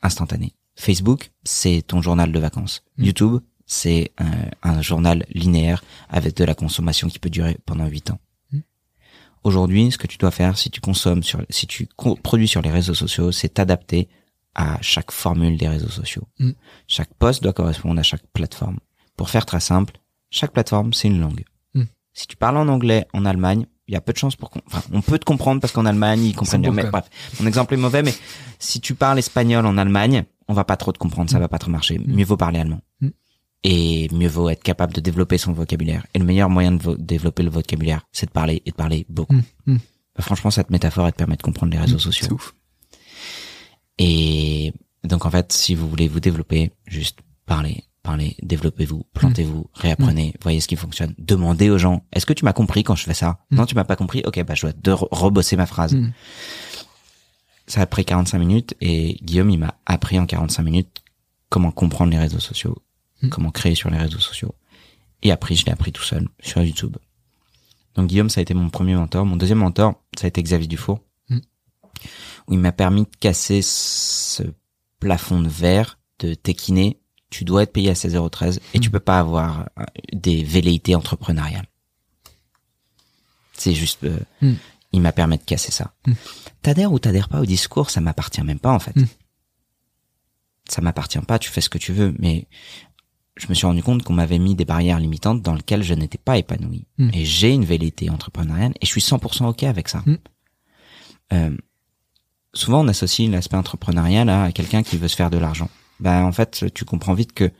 instantanée. Facebook, c'est ton journal de vacances. Mm. YouTube, c'est un, un journal linéaire avec de la consommation qui peut durer pendant 8 ans. Mm. Aujourd'hui, ce que tu dois faire si tu consommes sur si tu produis sur les réseaux sociaux, c'est t'adapter à chaque formule des réseaux sociaux. Mm. Chaque poste doit correspondre à chaque plateforme. Pour faire très simple, chaque plateforme, c'est une langue. Mm. Si tu parles en anglais en Allemagne, il y a peu de chances pour qu'on, enfin, on peut te comprendre parce qu'en Allemagne, ils comprennent bien. Mais bref, mon exemple est mauvais, mais si tu parles espagnol en Allemagne, on va pas trop te comprendre, ça va pas trop marcher. Mieux vaut parler allemand. Et mieux vaut être capable de développer son vocabulaire. Et le meilleur moyen de développer le vocabulaire, c'est de parler et de parler beaucoup. Mm, mm. Bah, franchement, cette métaphore, elle te permet de comprendre les réseaux sociaux. C'est ouf. Et donc en fait, si vous voulez vous développer, juste parlez, parlez, développez-vous, plantez-vous, réapprenez, voyez ce qui fonctionne, demandez aux gens, est-ce que tu m'as compris quand je fais ça. Non, tu m'as pas compris. Ok, bah je dois de re- rebosser ma phrase. Ça a pris 45 minutes et Guillaume, il m'a appris en 45 minutes comment comprendre les réseaux sociaux, Mm. comment créer sur les réseaux sociaux. Et après, je l'ai appris tout seul sur YouTube. Donc Guillaume, ça a été mon premier mentor. Mon deuxième mentor, ça a été Xavier Dufour, Mm. où il m'a permis de casser ce plafond de verre de t'équiner. Tu dois être payé à 16,13€ et tu Mm. peux pas avoir euh, des velléités entrepreneuriales. C'est juste, euh, Mm. il m'a permis de casser ça. T'adhères ou t'adhères pas au discours, ça m'appartient même pas en fait. Ça m'appartient pas, tu fais ce que tu veux, mais je me suis rendu compte qu'on m'avait mis des barrières limitantes dans lesquelles je n'étais pas épanoui. Mm. Et j'ai une velléité entrepreneuriale et je suis 100% ok avec ça. Mm. Euh, souvent, on associe l'aspect entrepreneurial à quelqu'un qui veut se faire de l'argent. Ben, en fait, tu comprends vite que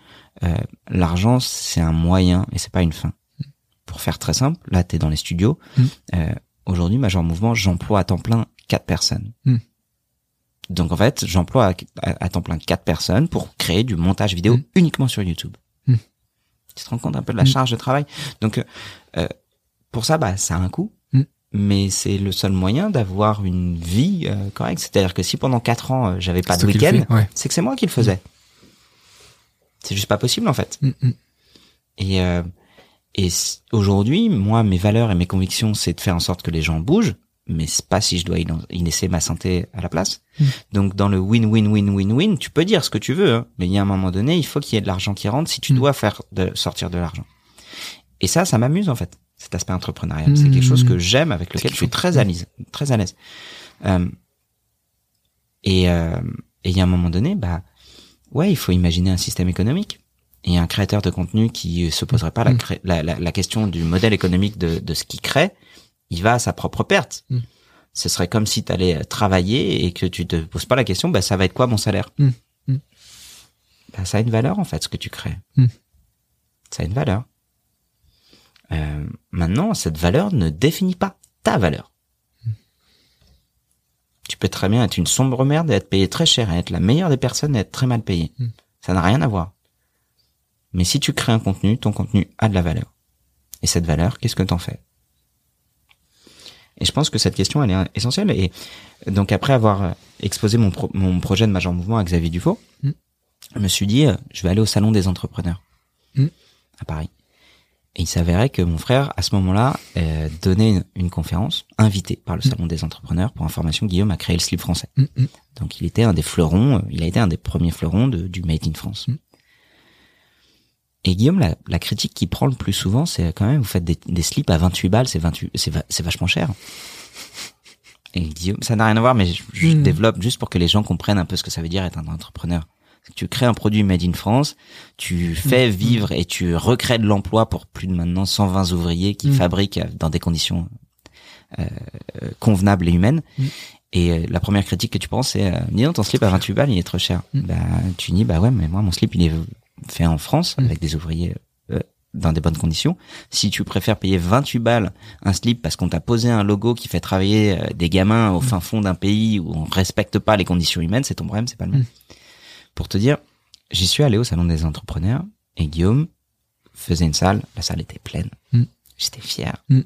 euh, l'argent, c'est un moyen et c'est pas une fin. Pour faire très simple, là, tu es dans les studios. Euh, Aujourd'hui, Major Mouvement, j'emploie à temps plein quatre personnes. Donc, en fait, j'emploie à, à- à temps plein quatre personnes pour créer du montage vidéo uniquement sur YouTube. Mm. Tu te rends compte un peu de la Mm. charge de travail Donc, euh, euh, pour ça, bah, ça a un coût. Mm. Mais c'est le seul moyen d'avoir une vie euh, correcte. C'est-à-dire que si pendant quatre ans, euh, j'avais pas de week-end, Ouais. c'est que c'est moi qui le faisais. C'est juste pas possible en fait. Mm, mm. Et euh, et aujourd'hui, moi, mes valeurs et mes convictions, c'est de faire en sorte que les gens bougent, mais c'est pas si je dois laisser ma santé à la place. Mm. Donc dans le win-win-win-win-win, tu peux dire ce que tu veux, hein, mais il y a un moment donné, il faut qu'il y ait de l'argent qui rentre si tu Mm. dois faire de sortir de l'argent. Et ça, ça m'amuse en fait, cet aspect entrepreneurial. C'est quelque chose que j'aime, avec lequel je suis très à l'aise, très à l'aise. Euh, et euh, et il y a un moment donné, bah ouais, il faut imaginer un système économique. Et un créateur de contenu qui se poserait pas la, la, la, la question du modèle économique de, de ce qu'il crée, il va à sa propre perte. Mm. Ce serait comme si tu allais travailler et que tu te poses pas la question, bah ça va être quoi mon salaire Mm. Mm. Bah, Ça a une valeur en fait ce que tu crées. Ça a une valeur. Euh, maintenant, cette valeur ne définit pas ta valeur. Tu peux très bien être une sombre merde et être payé très cher et être la meilleure des personnes et être très mal payé. Ça n'a rien à voir. Mais si tu crées un contenu, ton contenu a de la valeur. Et cette valeur, qu'est-ce que t'en fais? Et je pense que cette question, elle est essentielle. Et donc après avoir exposé mon, pro- mon projet de Major Mouvement à Xavier Dufault, Mm. je me suis dit, euh, je vais aller au salon des entrepreneurs Mm. à Paris. Et il s'avérait que mon frère, à ce moment-là, euh, donnait une, une conférence invitée par le salon des entrepreneurs. Pour information, Guillaume a créé le slip français. Mm, mm. Donc il était un des fleurons, euh, il a été un des premiers fleurons de, du Made in France. Mm. Et Guillaume, la, la critique qu'il prend le plus souvent, c'est quand même, vous faites des, des slips à 28 balles, c'est 28, c'est, va- c'est vachement cher. Et Guillaume, ça n'a rien à voir, mais je, je Mm. développe juste pour que les gens comprennent un peu ce que ça veut dire être un entrepreneur. Tu crées un produit made in France, tu fais vivre et tu recrées de l'emploi pour plus de maintenant 120 ouvriers qui Mm. fabriquent euh, dans des conditions euh, euh, convenables et humaines. Et euh, la première critique que tu penses, c'est, euh, dis donc, ton slip à 28 balles, il est trop cher. Bah, tu dis, bah ouais, mais moi, mon slip, il est fait en France, Mm. avec des ouvriers euh, dans des bonnes conditions. Si tu préfères payer 28 balles un slip parce qu'on t'a posé un logo qui fait travailler euh, des gamins au fin fond d'un pays où on respecte pas les conditions humaines, c'est ton problème, c'est pas le mien. Mm. Pour te dire, j'y suis allé au salon des entrepreneurs et Guillaume faisait une salle, la salle était pleine. Mm. J'étais fier. Mm.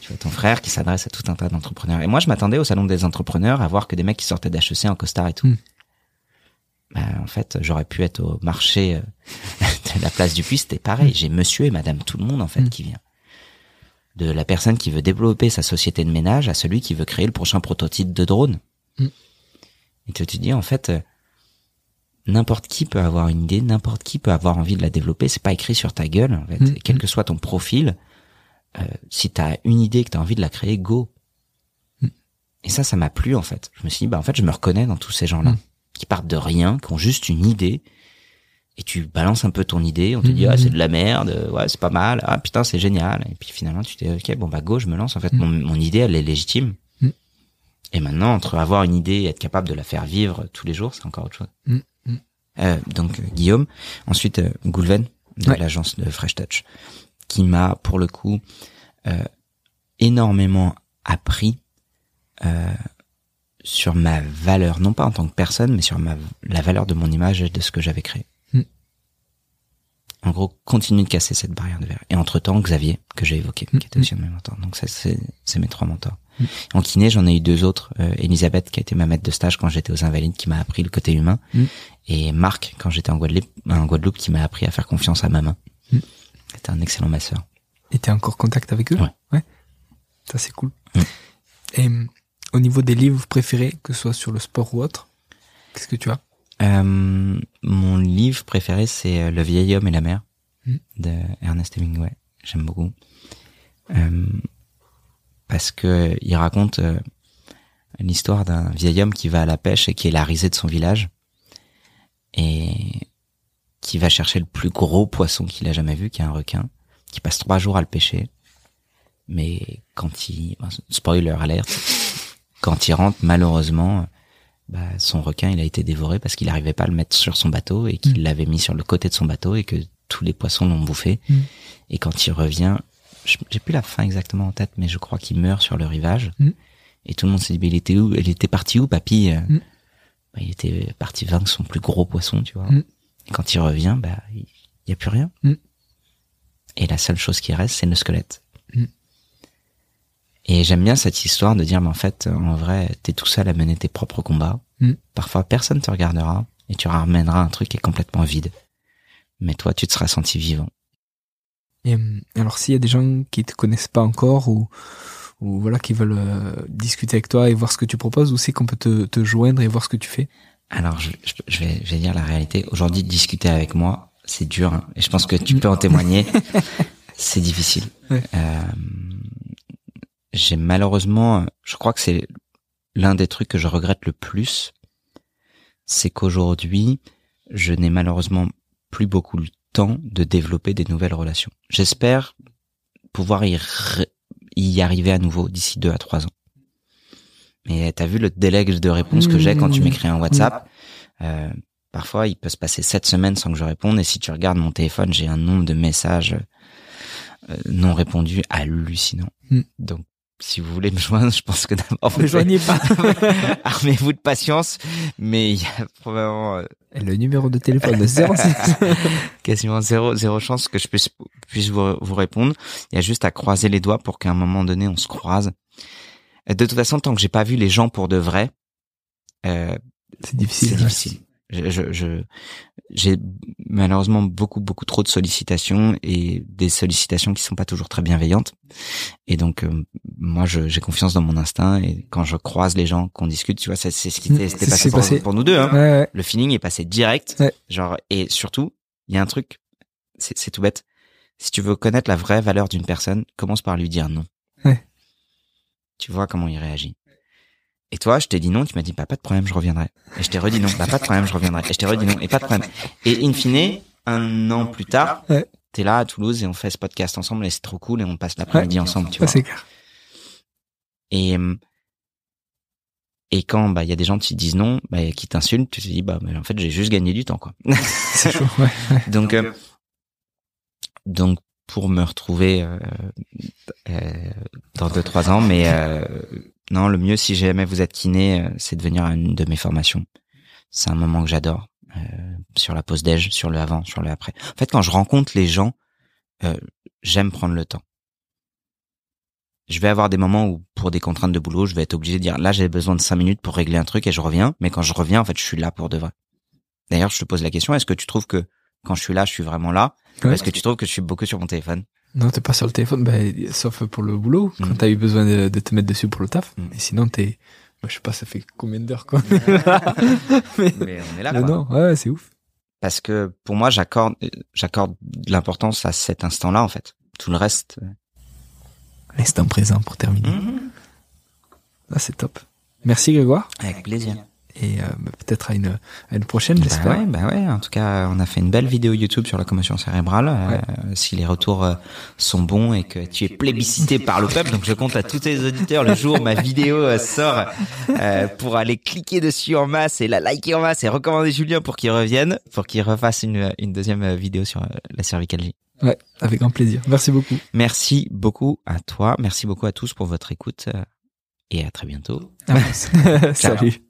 Tu vois ton frère qui s'adresse à tout un tas d'entrepreneurs. Et moi, je m'attendais au salon des entrepreneurs à voir que des mecs qui sortaient d'HEC en costard et tout. Mm. Bah, en fait, j'aurais pu être au marché euh, de la place du Puy, c'était pareil. J'ai monsieur et madame tout le monde, en fait, Mm. qui vient. De la personne qui veut développer sa société de ménage à celui qui veut créer le prochain prototype de drone. Mm. Et tu te dis, en fait, euh, n'importe qui peut avoir une idée, n'importe qui peut avoir envie de la développer. C'est pas écrit sur ta gueule, en fait. Mm. Quel que soit ton profil, euh, si t'as une idée que t'as envie de la créer, go. Mm. Et ça, ça m'a plu, en fait. Je me suis dit, bah, en fait, je me reconnais dans tous ces gens-là. Qui partent de rien, qui ont juste une idée. Et tu balances un peu ton idée, on te dit, Mm. ah, c'est de la merde, ouais, c'est pas mal, ah, putain, c'est génial. Et puis finalement, tu t'es, ok, bon, bah, go, je me lance. En fait, Mm. mon, mon idée, elle est légitime. Mm. Et maintenant, entre avoir une idée et être capable de la faire vivre tous les jours, c'est encore autre chose. Euh, donc, euh, Guillaume. Ensuite, euh, Goulven. de Ouais. l'agence de Fresh Touch, qui m'a pour le coup euh, énormément appris euh, sur ma valeur, non pas en tant que personne, mais sur ma la valeur de mon image et de ce que j'avais créé. Mm. En gros, continue de casser cette barrière de verre. Et entre-temps, Xavier, que j'ai évoqué, Mm, qui était aussi un de mes mentors. Donc ça, c'est mes trois mentors. Mm. En kiné, j'en ai eu deux autres. Euh, Elisabeth, qui a été ma maître de stage quand j'étais aux Invalides, qui m'a appris le côté humain. Et Marc, quand j'étais en Guadeloupe, en Guadeloupe, qui m'a appris à faire confiance à ma main. C'était un excellent masseur. Et t'es encore en contact avec eux? Ouais. Ouais. Ça, c'est cool. Et au niveau des livres préférés, que ce soit sur le sport ou autre, qu'est-ce que tu as? Euh, mon livre préféré, c'est euh, Le vieil homme et la mer Mm. de Ernest Hemingway. J'aime beaucoup. Euh, parce que il raconte euh, l'histoire d'un vieil homme qui va à la pêche et qui est la risée de son village et qui va chercher le plus gros poisson qu'il a jamais vu, qui est un requin, qui passe trois jours à le pêcher. Mais quand il, spoiler alerte, quand il rentre, malheureusement, bah, son requin, il a été dévoré parce qu'il n'arrivait pas à le mettre sur son bateau et qu'il Mm. l'avait mis sur le côté de son bateau et que tous les poissons l'ont bouffé. Mm. Et quand il revient, j'ai plus la fin exactement en tête, mais je crois qu'il meurt sur le rivage. Mm. Et tout le monde s'est dit, mais il était où? Il était parti où, papy? Bah, Il était parti vaincre son plus gros poisson, tu vois. Et quand il revient, bah, il y a plus rien. Et la seule chose qui reste, c'est le squelette. Mm. Et j'aime bien cette histoire de dire, mais en fait, en vrai, t'es tout seul à mener tes propres combats. Mm. Parfois, personne te regardera et tu ramèneras un truc qui est complètement vide. Mais toi, tu te seras senti vivant. Et hum, alors, s'il y a des gens qui te connaissent pas encore ou, ou voilà, qui veulent euh, discuter avec toi et voir ce que tu proposes, où c'est qu'on peut te, te joindre et voir ce que tu fais? Alors, je, je- je vais, je vais dire la réalité. Aujourd'hui, discuter avec moi, c'est dur. hein. et je pense que tu peux en témoigner. c'est difficile. Ouais. Euh, j'ai malheureusement, je crois que c'est l'un des trucs que je regrette le plus, c'est qu'aujourd'hui, je n'ai malheureusement plus beaucoup le temps de développer des nouvelles relations. J'espère pouvoir y, y arriver à nouveau d'ici deux à trois ans. Mais t'as vu le délai de réponse que j'ai quand tu m'écris un WhatsApp? Euh, Parfois, il peut se passer sept semaines sans que je réponde. Et si tu regardes mon téléphone, j'ai un nombre de messages euh, non répondus hallucinant. Mm. Donc, si vous voulez me joindre, je pense que d'abord, Ne joignez pas armez-vous de patience. Mais il y a probablement euh, Le numéro de téléphone de 06. quasiment zéro, zéro chance que je puisse, puisse vous, vous répondre. Il y a juste à croiser les doigts pour qu'à un moment donné, on se croise. Euh, De toute façon, tant que j'ai pas vu les gens pour de vrai, euh, C'est difficile. c'est ouais. Difficile. Je, je, je- j'ai malheureusement beaucoup, beaucoup trop de sollicitations et des sollicitations qui sont pas toujours très bienveillantes. Et donc, euh, moi, je- j'ai confiance dans mon instinct et quand je croise les gens, qu'on discute, tu vois, c'est c'est ce qui s'est passé pour, passé. pour nous deux. Hein. Ouais, ouais. Le feeling est passé direct. Ouais. Genre, et surtout, il y a un truc, c'est tout bête. Si tu veux connaître la vraie valeur d'une personne, commence par lui dire non. Tu vois comment il réagit. Et toi, je t'ai dit non, tu m'as dit, bah, pas de problème, je reviendrai. Et je t'ai redit non, bah, pas de problème, je reviendrai. Et je t'ai redit non, et pas de problème. Et in fine, un an plus tard, Ouais. t'es là à Toulouse et on fait ce podcast ensemble et c'est trop cool et on passe l'après-midi ensemble, tu vois. c'est clair. Et, euh, et quand, bah, il y a des gens qui disent non, bah, qui t'insultent, tu te dis, bah, mais en fait, j'ai juste gagné du temps, quoi. C'est chaud. Ouais. Donc, euh, donc pour me retrouver euh, euh, dans deux trois ans, mais euh, non, le mieux si jamais vous êtes kiné, euh, c'est de venir à une de mes formations. C'est un moment que j'adore. euh, sur la pause déj, sur le avant, sur le après. En fait, quand je rencontre les gens, euh, j'aime prendre le temps. Je vais avoir des moments où, pour des contraintes de boulot, je vais être obligé de dire là, j'ai besoin de cinq minutes pour régler un truc et je reviens. Mais quand je reviens, en fait, je suis là pour de vrai. D'ailleurs, je te pose la question est-ce que tu trouves que quand je suis là, je suis vraiment là? Ouais. Est-ce que tu trouves que je suis beaucoup sur mon téléphone? Non, t'es pas sur le téléphone, bah, sauf pour le boulot, quand Mm. t'as eu besoin de, de te mettre dessus pour le taf. Mm. Et sinon, t'es, moi, je sais pas, ça fait combien d'heures, quoi? Mais, Mais on est là, non, quoi. non, ouais, c'est ouf. Parce que pour moi, j'accorde, j'accorde de l'importance à cet instant-là, en fait. Tout le reste. euh, L'instant présent pour terminer. Mhm. Ah, c'est top. Merci, Grégoire. Avec plaisir. Et euh, bah, peut-être à une, à une prochaine, Bah j'espère. ouais, bah ouais. En tout cas, on a fait une belle vidéo YouTube sur la commotion cérébrale. Euh, si les retours euh, sont bons et que tu es plébiscité par le peuple, donc je compte à tous tes auditeurs le jour où ma vidéo sort euh, pour aller cliquer dessus en masse et la liker en masse et recommander Julien pour qu'il revienne, pour qu'il refasse une, une deuxième vidéo sur la cervicalgie. Ouais, avec grand plaisir. Merci beaucoup. Merci beaucoup à toi, merci beaucoup à tous pour votre écoute et à très bientôt. Salut.